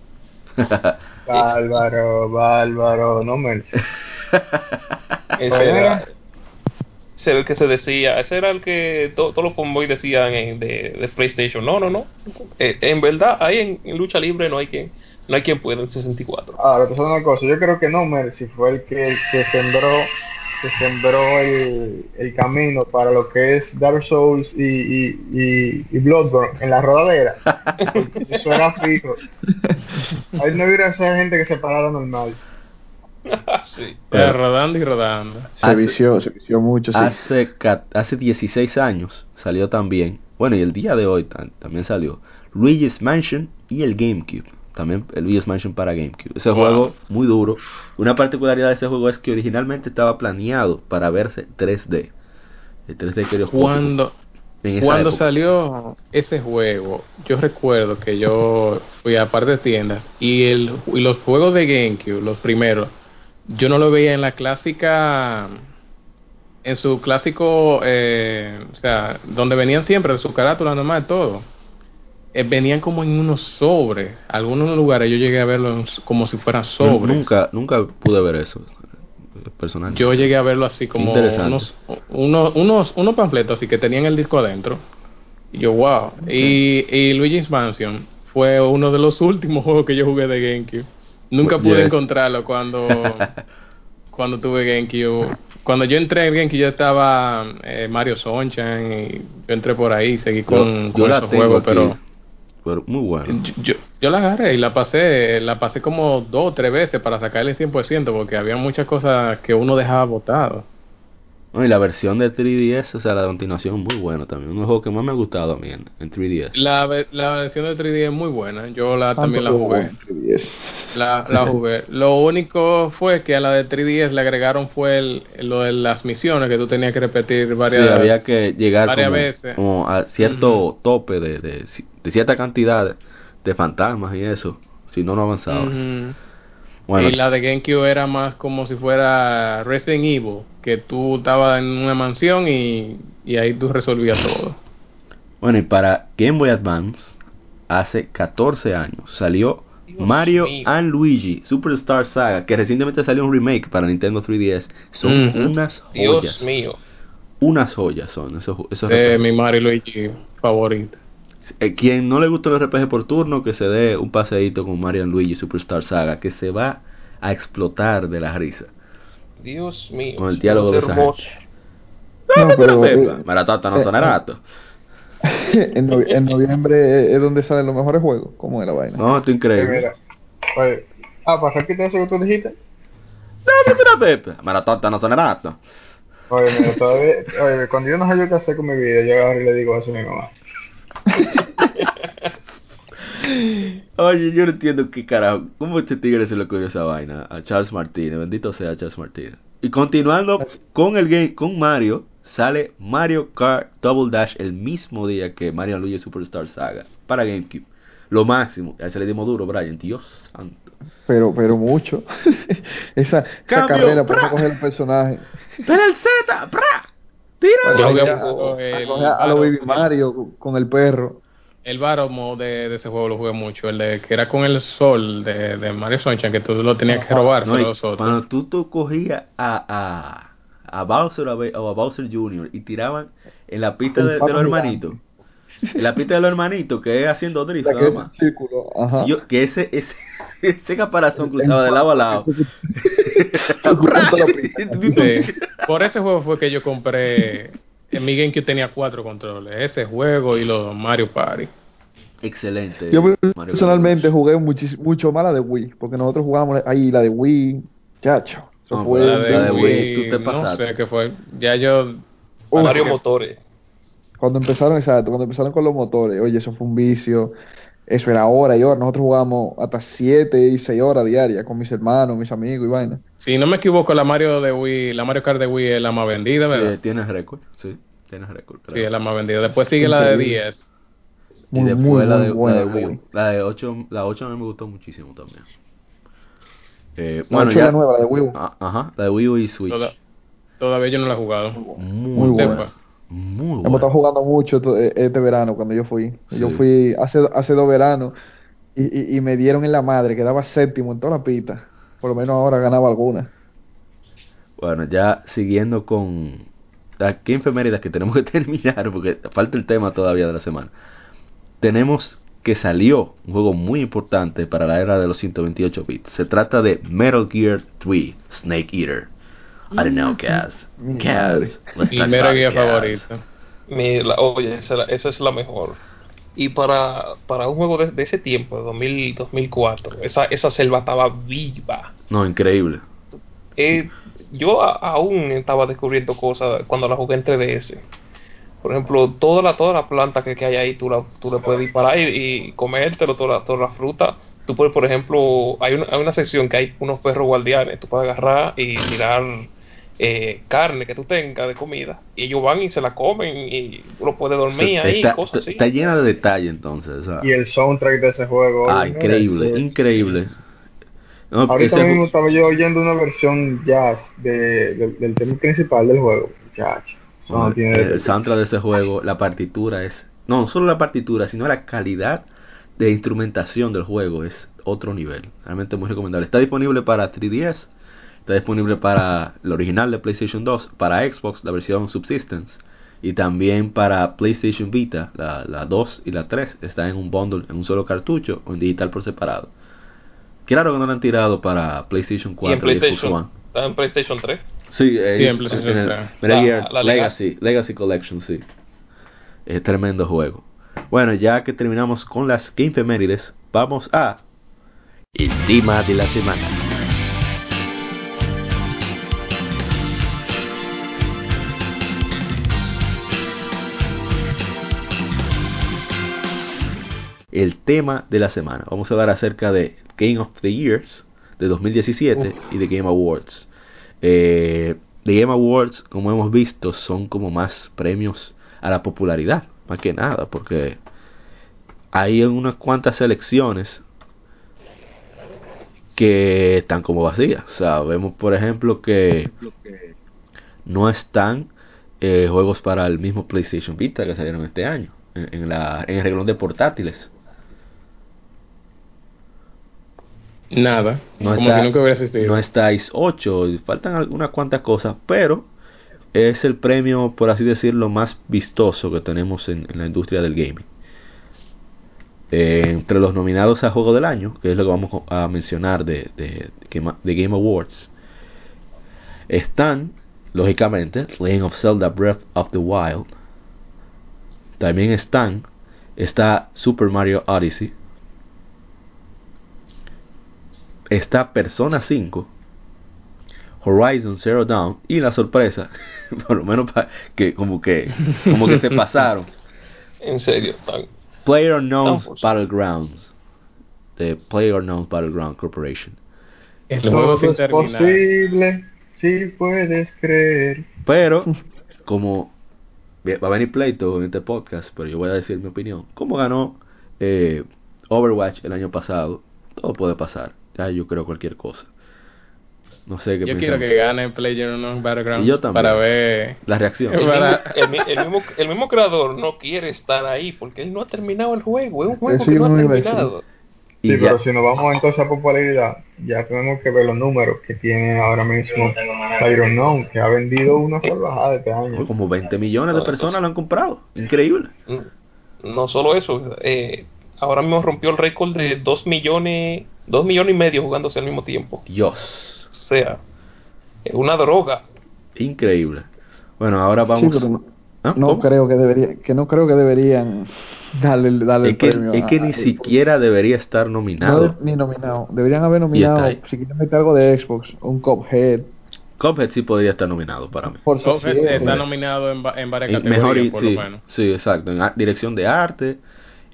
Bárbaro, bárbaro, no me. Ese ¿Cuál era, ese era el que se decía, ese era el que to- todos los fanboys decían en- de, de PlayStation. No, no, no. Eh, en verdad, ahí en, en lucha libre no hay quien, no hay quien pueda en 64. Ahora, te una cosa, yo creo que No Mercy fue el que, que sembró, que sembró el, el camino para lo que es Dark Souls y, y, y, y Bloodborne en la rodadera. Porque Eso era fijo. Ahí no hubiera esa gente que se parara normal. sí. Era rodando y rodando. Se Hace- vició, se vició mucho, sí. Hace, hace 16 años salió también, bueno, y el día de hoy tam- también salió Luigi's Mansion y el GameCube. También el Luigi's Mansion para GameCube. Ese Wow. juego muy duro. Una particularidad de ese juego es que originalmente estaba planeado para verse 3D. El 3D estereoscópico. Cuando, cuando época. salió ese juego, yo recuerdo que yo fui a par de tiendas y, el, y los juegos de GameCube, los primeros, yo no lo veía en la clásica, en su clásico, eh, o sea, donde venían siempre, su carátula normal, todo. Eh, venían como en unos sobres. Algunos lugares yo llegué a verlo como si fueran sobres. Nunca, nunca pude ver eso. eh, Personalmente. Yo llegué a verlo así como unos, unos, unos, unos panfletos así que tenían el disco adentro. Y yo, wow. Y, y Luigi's Mansion fue uno de los últimos juegos que yo jugué de GameCube. Nunca Yes. pude encontrarlo cuando, cuando tuve GameCube. Cuando yo entré en GameCube ya estaba eh, Mario Sunshine y yo entré por ahí, seguí con, yo con esos juegos, aquí. pero muy bueno. Yo, yo, yo la agarré y la pasé, la pasé como dos o tres veces para sacarle el 100% porque había muchas cosas que uno dejaba botado. No, y la versión de 3DS, o sea, la continuación muy bueno también. Un juego que más me ha gustado a mí en, en 3DS. La, ve- la versión de 3D es muy buena, yo la también la jugué. 3DS. La, la jugué. Lo único fue que a la de 3DS le agregaron fue el, lo de las misiones que tú tenías que repetir Sí, varias había que llegar varias como, veces. como a cierto tope de, de, de cierta cantidad de fantasmas y eso. Si no, no avanzaba. Ujú. Bueno, y la de GameCube era más como si fuera Resident Evil, que tú estabas en una mansión y, y ahí tú resolvías todo. bueno, y para Game Boy Advance, hace 14 años salió Dios Mario mío. and Luigi Superstar Saga, que recientemente salió un remake para Nintendo 3DS. Son unas Dios joyas. mío. Unas joyas son esos, esos De RPGs. mi Mario y Luigi favorito. Eh, quien no le gusta el RPG por turno, que se dé un paseíto con Mario Luigi Superstar Saga, que se va a explotar de la risa. Dios mío. Con el diálogo de esa hermoso. No, pero eh, Maratata no eh, sonarato. en, novie- en noviembre es donde salen los mejores juegos. ¿Cómo es la vaina? No, esto es Eh, increíble. mira, oye, ah, para repetir eso que tú dijiste. No, mira, Pepe. Maratata no sonarato. Oye, mira, todavía, oye, cuando yo no sé yo qué hacer con mi vida, yo agarro y le digo eso a mi mamá. Oye, yo no entiendo qué carajo. ¿Cómo este tigre se le ocurrió esa vaina? A Charles Martínez, bendito sea Charles Martínez. Y continuando con el game, con Mario, sale Mario Kart Double Dash el mismo día que Mario Luigi Superstar Saga para GameCube. Lo máximo. Ya se le dimos duro, Brian. Dios santo. Pero, pero mucho. esa esa Cambio, carrera coger el personaje. ¡Pero el Z! ¡Pra! A- los Baby Mario con el perro. El Mode de, de ese juego lo jugué mucho, el de que era con el sol de, de Mario Sunshine, que tú lo tenías que robar No, y los otros. cuando tú, tú cogías a, a, a Bowser o a, Bowser Jr. y tiraban en la pista de, los hermanitos, la pista de los hermanitos, que es haciendo drift, nada es más. un círculo. Ajá. Y yo- que ese, ese, ese caparazón cruzaba de lado a lado. Sí. Por ese juego fue que yo compré. En mi GameCube tenía cuatro controles: ese juego y los Mario Party. Excelente. Yo Mario personalmente jugué muchis- mucho más la de Wii, porque nosotros jugábamos ahí la de Wii, chacho. Eso No, fue la La de de Wii, Wii, tú te no pasaste. sé qué fue. Ya yo. Mario Motores. Cuando empezaron, exacto, cuando empezaron con los motores, oye, eso fue un vicio. Eso era hora y hora. Nosotros jugábamos hasta 7 y 6 horas diarias con mis hermanos, mis amigos y vaina. Si no me equivoco, la Mario de Wii, la Mario Kart de Wii es la más vendida, Sí, ¿verdad? tienes récord, sí, tienes récord. Sí, creo. es la más vendida. Después sigue la de Increíble. 10. y Muy, después muy, la, muy de, buena la de Wii. Wii. La de 8, la 8 a mí me gustó muchísimo también. Eh, La bueno, ya. la nueva, la de Wii. Ah, Ajá, la de Wii U y Switch. Toda- todavía yo no la he jugado. Muy, Muy buena. Muy Hemos buena. estado jugando mucho eh, este verano cuando yo fui. Yo fui hace, hace dos veranos y, y, y me dieron en la madre, quedaba séptimo en toda la pista. Por lo menos ahora ganaba alguna. Bueno, ya siguiendo con las que efemérides que tenemos que terminar porque falta el tema todavía de la semana. Tenemos que salió un juego muy importante para la era de los 128 bits. Se trata de Metal Gear 3 Snake Eater. I don't know, Kaz. Mi Kaz. Mi about Gear Kaz. favorito. Mi- la- oye, esa, esa es la mejor. Y para, para un juego de, de ese tiempo, de 2000, 2004, esa, esa selva estaba viva. No, increíble. Eh, yo a- aún estaba descubriendo cosas cuando la jugué en 3DS. Por ejemplo, toda la, toda la planta que, que hay ahí, tú, la, tú le puedes disparar y, y comértelo, toda la, toda la fruta. Tú puedes, por ejemplo, hay una, hay una sección que hay unos perros guardianes. Tú puedes agarrar y tirar eh, carne que tú tengas de comida. Y ellos van y se la comen y tú lo puedes dormir Está- ahí, está, cosas así. está llena de detalle entonces. ah. Y el soundtrack de ese juego. Ah, increíble, increíble. No, Ahorita ese mismo estaba yo oyendo una versión jazz de, del- del tema principal del juego. Muchacho. no tiene el soundtrack de ese juego, la partitura es. No, no solo la partitura, sino la calidad de instrumentación del juego es otro nivel. Realmente muy recomendable. Está disponible para 3DS, está disponible para el original de PlayStation 2, para Xbox, la versión Subsistence, y también para PlayStation Vita, la, la 2 y la 3, está en un bundle, en un solo cartucho o en digital por separado. Claro que no lo han tirado para PlayStation y 4 en y Xbox PlayStation, One. está en PlayStation 3. Sí, eh, Sí, en PlayStation en el 3. Metal La- Gear la Legacy, Legacy Collection, sí. Es tremendo juego. Bueno, ya que terminamos con las Game Femérides, vamos a el tema de la semana. El tema de la semana. Vamos a hablar acerca de Game of the Years de 2017 y de Game Awards. Eh, The Game Awards, como hemos visto, son como más premios a la popularidad, más que nada, porque hay unas cuantas selecciones que están como vacías. O sea, vemos por ejemplo que no están eh, juegos para el mismo PlayStation Vita que salieron este año en, la, en el reglón de portátiles. Nada, no como está, si nunca hubiera existido. No estáis 8, faltan algunas cuantas cosas, pero es el premio, por así decirlo, más vistoso que tenemos en, en la industria del gaming. Eh, entre los nominados a Juego del Año, que es lo que vamos a mencionar de, de, de Game Awards, están, lógicamente, Legend of Zelda Breath of the Wild. También están, está Super Mario Odyssey, está Persona 5, Horizon Zero Dawn y la sorpresa, por lo menos que como que como que se pasaron. En serio, tan, Player Unknown's Battlegrounds de Player Unknown's Battleground Corporation. El juego sin es terminar. posible, si puedes creer. Pero como va a venir pleito en este podcast, pero yo voy a decir mi opinión. Como ganó eh, Overwatch el año pasado, todo puede pasar. Ya yo creo cualquier cosa. No sé qué Yo quiero que gane PlayerUnknown's Battlegrounds Y yo también. para ver La reacción. el, mismo, Para- el mi- el mismo, el mismo creador no quiere estar ahí porque él no ha terminado el juego. Es un juego Eso que no ha terminado. Y Sí, ya- pero si nos vamos entonces a popularidad, ya tenemos que ver los números que tiene ahora mismo PlayerUnknown, que ha vendido una salvajada este año. como 20 millones de personas lo han comprado. Increíble. Mm, No solo eso, eh, ahora mismo rompió el récord de 2 millones, 2 millones y medio jugándose al mismo tiempo. Dios. O sea, es una droga. Increíble. Bueno, ahora vamos. no, ¿Ah? no ¿Cómo? creo que debería, que no creo que deberían darle, darle Es el que, premio. es que a- ni a- siquiera debería estar no nominado. ni nominado. Deberían haber nominado, si quieren meter algo de Xbox, un Cuphead. Cuphead sí podría estar nominado para mí. Por cierre. está nominado en, en varias En categorías, mejor, por sí, lo menos. sí, exacto. En dirección de arte,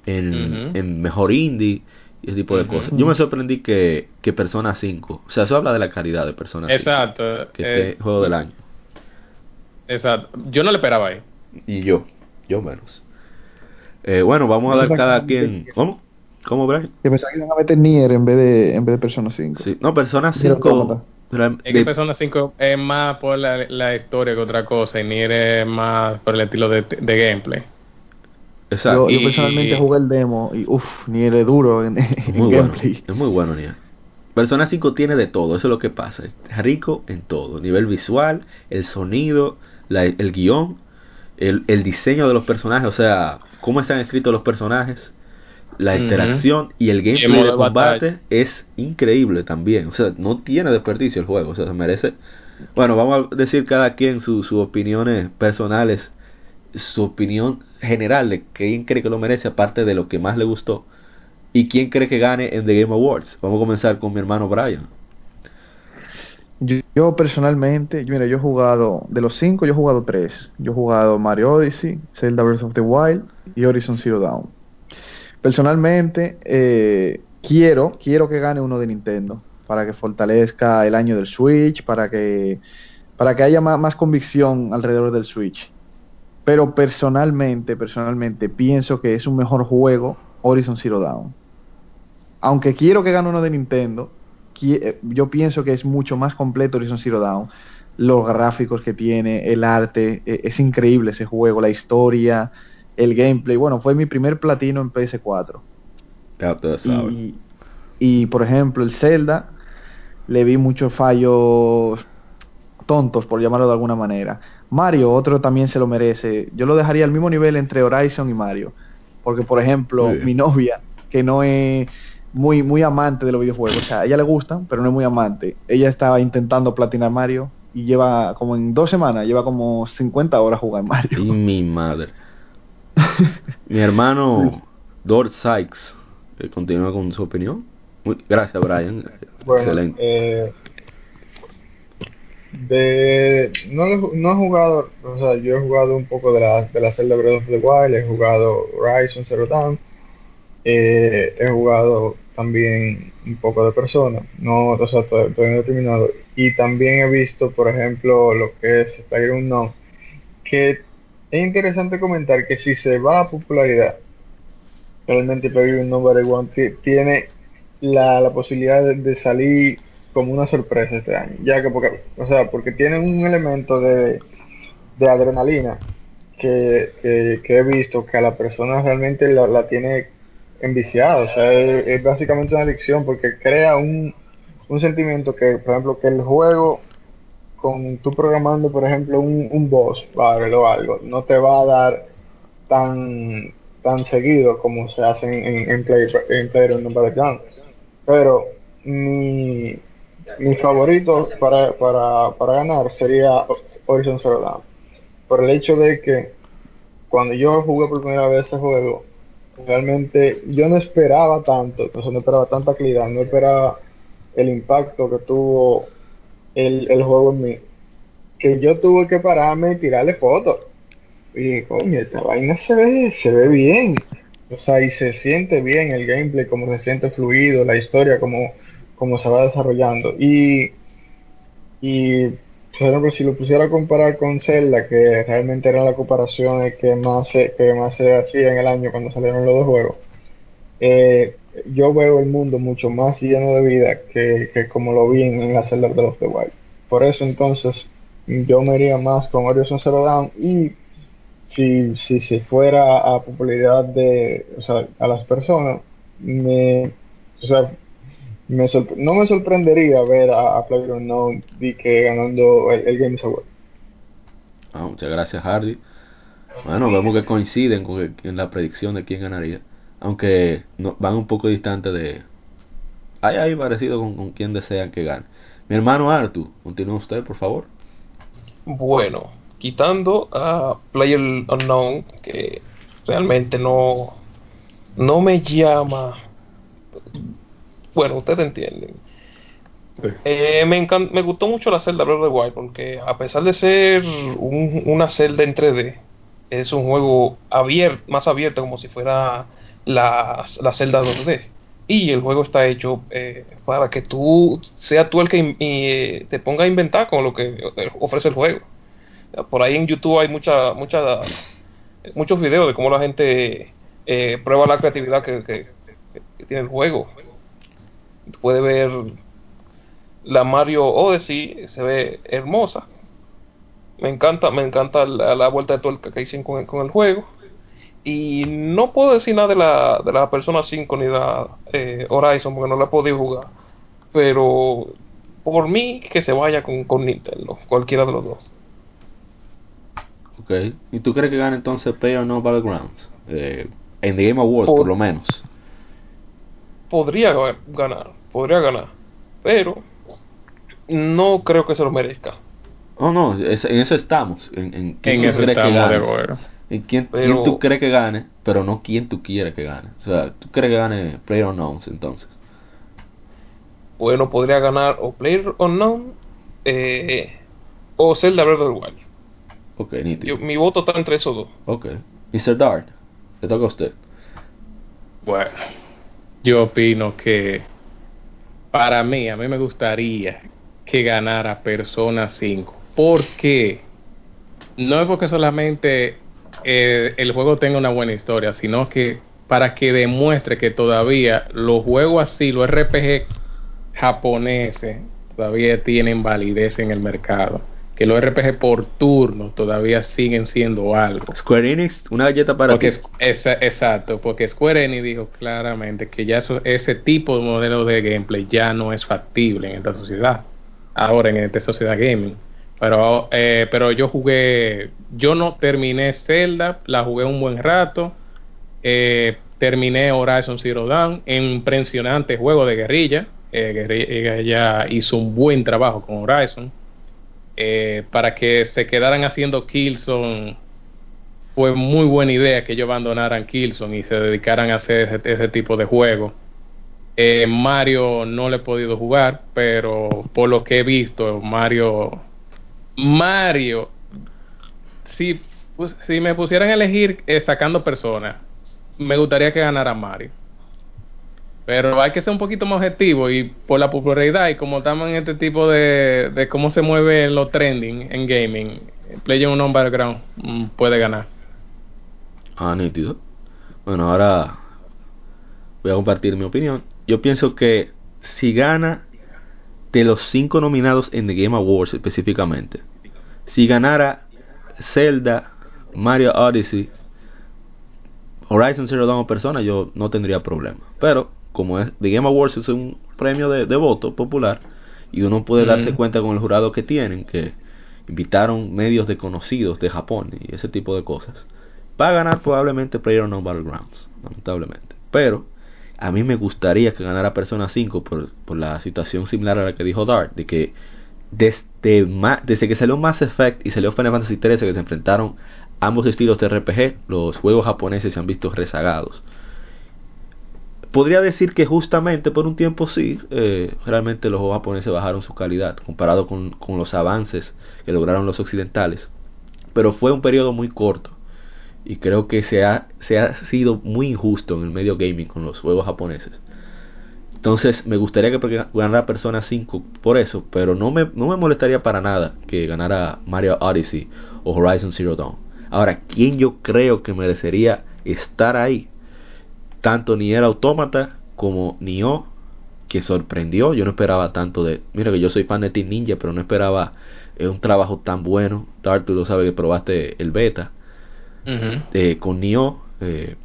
en, en mejor indie y ese tipo de Ujú. cosas. Yo me sorprendí que, que Persona 5, o sea, eso habla de la calidad de Persona 5, Exacto. que eh, esté juego del año. Exacto. Yo no le esperaba ahí. Y yo, yo menos. Eh, bueno, vamos a dar cada quien. ¿Cómo? ¿Cómo, Brian? Que pensaba que iban a meter Nier en vez de, en vez de Persona 5. Sí. No, Persona Nier 5. Automata. real- Es que de- Persona 5 es más por la, la historia que otra cosa y Nier es más por el estilo de, de gameplay. Exacto. Yo, yo Y- personalmente jugué el demo y uff, Nier es duro en, en muy bueno. gameplay. Es muy bueno, Nier. Persona 5 tiene de todo, eso es lo que pasa. Es rico en todo. Nivel visual, el sonido, la- el guion, el, el diseño de los personajes, o sea, cómo están escritos los personajes, la interacción y el gameplay de de combate batalla. es increíble también. O sea, no tiene desperdicio el juego, o sea, se merece. Bueno, vamos a decir cada quien su- sus opiniones personales, su opinión general de quién cree que lo merece, aparte de lo que más le gustó. ¿Y quién cree que gane en The Game Awards? Vamos a comenzar con mi hermano Brian. Yo, personalmente, yo, mira, yo he jugado, de los cinco yo he jugado tres. Yo he jugado Mario Odyssey, Zelda Breath of the Wild y Horizon Zero Dawn. Personalmente, eh, quiero, quiero que gane uno de Nintendo, para que fortalezca el año del Switch, para que, para que haya más convicción alrededor del Switch. Pero personalmente, personalmente, pienso que es un mejor juego Horizon Zero Dawn. Aunque quiero que gane uno de Nintendo, eh, yo pienso que es mucho más completo Horizon Zero Dawn. Los gráficos que tiene, el arte, eh, es increíble ese juego, la historia, el gameplay. Bueno, fue mi primer platino en PS4. Ya ustedes saben. Y, y, por ejemplo, el Zelda, le vi muchos fallos tontos, por llamarlo de alguna manera. Mario, otro también se lo merece. Yo lo dejaría al mismo nivel entre Horizon y Mario. Porque, por ejemplo, mi novia, que no es muy, muy amante de los videojuegos, o sea, a ella le gustan, pero no es muy amante. Ella estaba intentando platinar Mario y lleva como en dos semanas, lleva como 50 horas jugando Mario. Y mi madre. Mi hermano Dor Sykes eh, continúa con su opinión. Muy, gracias, Brian. Bueno, Excelente. eh, de, no, no he jugado, o sea, yo he jugado un poco de la, de la Zelda Breath of the Wild, he jugado Horizon Zero Dawn, eh, he jugado también un poco de Persona, no, o sea, todavía, todavía no he terminado, y también he visto, por ejemplo, lo que es PlayerUnknown, que es interesante comentar que si se va a popularidad, realmente PlayerUnknown Battleground ti- tiene la, la posibilidad de salir como una sorpresa este año, ya que porque, o sea, porque tiene un elemento de, de adrenalina que, que, he visto que a la persona realmente la, la tiene enviciada, o sea, es, básicamente una adicción porque crea un, un sentimiento que, por ejemplo, que el juego con tú programando, por ejemplo, un, un boss battle o algo, no te va a dar tan tan seguido como se hace en, en, en Play, en PlayerUnknown Battleground. Pero mi, mi favorito para, para, para ganar sería Horizon Zero Dawn. Por el hecho de que cuando yo jugué por primera vez ese juego, realmente yo no esperaba tanto, sea, no esperaba tanta calidad, no esperaba el impacto que tuvo el, el juego en mí, que yo tuve que pararme y tirarle fotos. Y coño, esta vaina se ve, se ve bien. O sea, y se siente bien el gameplay, como se siente fluido, la historia, como, como se va desarrollando. Y, y, por ejemplo, si lo pusiera a comparar con Zelda, que realmente eran las comparaciones que más se, que más se hacía en el año cuando salieron los dos juegos, eh, yo veo el mundo mucho más lleno de vida que, que como lo vi en, en la Zelda Breath of the Wild. Por eso entonces yo me iría más con Horizon Zero Dawn y si, si, si fuera a popularidad de, o sea, a las personas, me, o sea, me no me sorprendería ver a, a PlayerUnknown di que ganando el, el Games Award. Ah, muchas gracias, Hardy. Bueno, vemos que coinciden con que- en la predicción de quién ganaría. Aunque no, van un poco distantes de. Hay ahí parecido con, con quien desean que gane. Mi hermano Artu, continúa usted, por favor. Bueno, quitando a Player Unknown, que realmente no, no me llama. Bueno, ustedes entienden. Eh, me, encan- me gustó mucho la celda Breath of the Wild porque a pesar de ser un- una celda en 3D, es un juego abierto, más abierto como si fuera la, la celda 2D. Y el juego está hecho eh, para que tú sea tú el que y, te ponga a inventar con lo que eh, ofrece el juego. Por ahí en YouTube hay mucha, mucha, muchos videos de cómo la gente eh, prueba la creatividad que, que- que tiene el juego. Puede ver la Mario Odyssey, se ve hermosa. Me encanta, me encanta la, la vuelta de tuerca que hicieron con, con el juego. Y no puedo decir nada de la, de la Persona 5 ni de la, eh, Horizon porque no la he podido jugar. Pero por mí que se vaya con, con Nintendo, cualquiera de los dos. Ok. ¿Y tú crees que gane entonces Player No Battlegrounds? Eh, en The Game Awards, Por- por lo menos. Podría ga- ganar, podría ganar. Pero no creo que se lo merezca. Oh, no, es- en eso estamos. En, en quién En tú eso crees que estamos de gane. acuerdo. En quién, Pero- quién tú crees que gane, pero no quién tú quieres que gane. O sea, tú crees que gane Player Unknowns entonces. Bueno, podría ganar o Player Unknown eh, o Zelda Breath of the Wild. Ok, nítido. Yo- mi voto está entre esos dos. Ok. Mr. Dart, le toca a usted. Bueno, yo opino que para mí, a mí me gustaría que ganara Persona 5. ¿Por qué? No es porque solamente eh, el juego tenga una buena historia, sino que para que demuestre que todavía los juegos así, los RPG japoneses, todavía tienen validez en el mercado. Que los RPG por turno todavía siguen siendo algo. Square Enix, una galleta para Porque ti. es- exacto, porque Square Enix dijo claramente que ya eso- ese tipo de modelo de gameplay ya no es factible en esta sociedad. Ahora en esta sociedad gaming. Pero, eh, pero yo jugué, yo no terminé Zelda, la jugué un buen rato. eh, terminé Horizon Zero Dawn, impresionante juego de guerrilla. Eh, guerrilla hizo un buen trabajo con Horizon. Eh, para que se quedaran haciendo Killzone fue muy buena idea que ellos abandonaran Killzone y se dedicaran a hacer ese, tipo de juego. Eh, Mario no le he podido jugar, pero por lo que he visto, Mario. Mario. Si, pues, si me pusieran a elegir eh, sacando personas, me gustaría que ganara Mario. Pero hay que ser un poquito más objetivo y por la popularidad y como estamos en este tipo de, de cómo se mueve los trending en gaming, PlayerUnknown Battleground mm, puede ganar. Ah, nítido. Bueno, ahora voy a compartir mi opinión. Yo pienso que si gana de los cinco nominados en The Game Awards específicamente, si ganara Zelda, Mario Odyssey, Horizon Zero Dawn o Persona, yo no tendría problema. Pero como es The Game Awards es un premio de, voto popular y uno puede darse cuenta con el jurado que tienen, que invitaron medios desconocidos de Japón y ese tipo de cosas. Va a ganar probablemente Player No Battlegrounds, lamentablemente. Pero a mí me gustaría que ganara Persona 5 por, por la situación similar a la que dijo Dart, de que desde, desde que salió Mass Effect y salió Final Fantasy 13 que se enfrentaron ambos estilos de RPG, los juegos japoneses se han visto rezagados podría decir que justamente por un tiempo sí, eh, realmente los juegos japoneses bajaron su calidad comparado con, los avances que lograron los occidentales. Pero fue un periodo muy corto y creo que se ha, se ha sido muy injusto en el medio gaming con los juegos japoneses. Entonces me gustaría que ganara Persona 5 por eso, pero no me, no me molestaría para nada que ganara Mario Odyssey o Horizon Zero Dawn. Ahora, ¿quién yo creo que merecería estar ahí? Tanto ni era Autómata como Nioh, que sorprendió. Yo no esperaba tanto de. Mira que yo soy fan de Team Ninja, pero no esperaba eh, un trabajo tan bueno. Tart, tú lo sabes que probaste el beta. Eh, con Nioh, eh,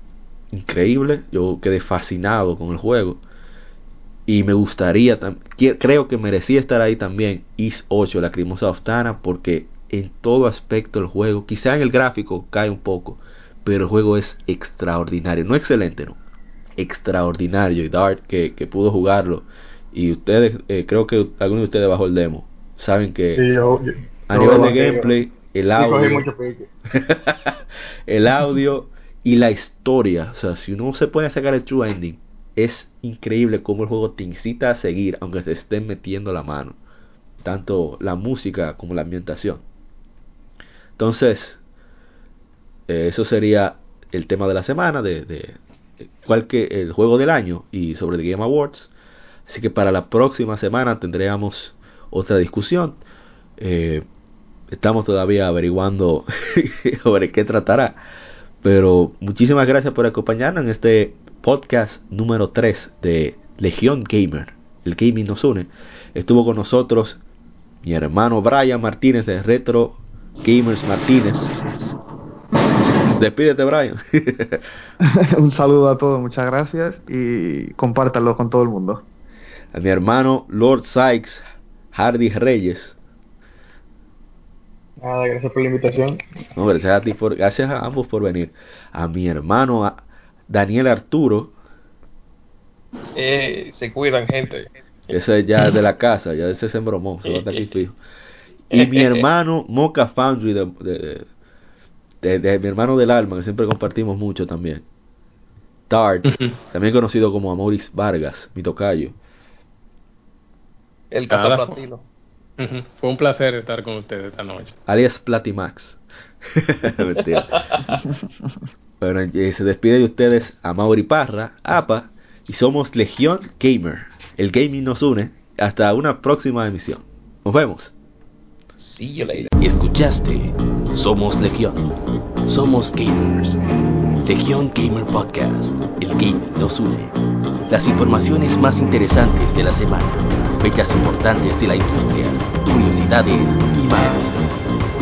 increíble. Yo quedé fascinado con el juego. Y me gustaría, creo que merecía estar ahí también Is 8, la Crimosa Ostana, porque en todo aspecto el juego, quizá en el gráfico cae un poco, pero el juego es extraordinario, no excelente, no, extraordinario y Dart que, pudo jugarlo. Y ustedes eh, creo que algunos de ustedes bajo el demo. Saben que a nivel de gameplay el audio el audio y la historia o sea si uno se puede sacar el true ending es increíble cómo el juego te incita a seguir aunque te estén metiendo la mano tanto la música como la ambientación. Entonces eh, eso sería el tema de la semana de, que el juego del año y sobre The Game Awards. Así que para la próxima semana tendremos otra discusión. Eh, estamos todavía averiguando sobre qué tratará. Pero muchísimas gracias por acompañarnos en este podcast número 3 de Legión Gamer. El gaming nos une. Estuvo con nosotros mi hermano Brian Martínez de Retro Gamers Martínez. Despídete, Brian. Un saludo a todos, muchas gracias y compártanlo con todo el mundo. A mi hermano Lord Sykes, Hardy Reyes. Nada, gracias por la invitación. gracias a ti por, gracias a ambos por venir. A mi hermano Daniel Arturo. Eh, se cuidan, gente. Ese ya es de la casa, ya ese se embromó, se va a aquí fijo. Y mi hermano Mocha Foundry de de, mi hermano del alma, que siempre compartimos mucho también. Tart, también conocido como Amoris Vargas, mi tocayo. El cataplatino. Fue un placer estar con ustedes esta noche. Alias Platimax. bueno, se despide de ustedes a Mauri Parra, APA, y somos Legión Gamer. El gaming nos une. Hasta una próxima emisión. Nos vemos. See you later. Escuchaste Somos Legión. Somos gamers. Legión Gamer Podcast. El gaming nos une. Las informaciones más interesantes de la semana. Fechas importantes de la industria. Curiosidades y más.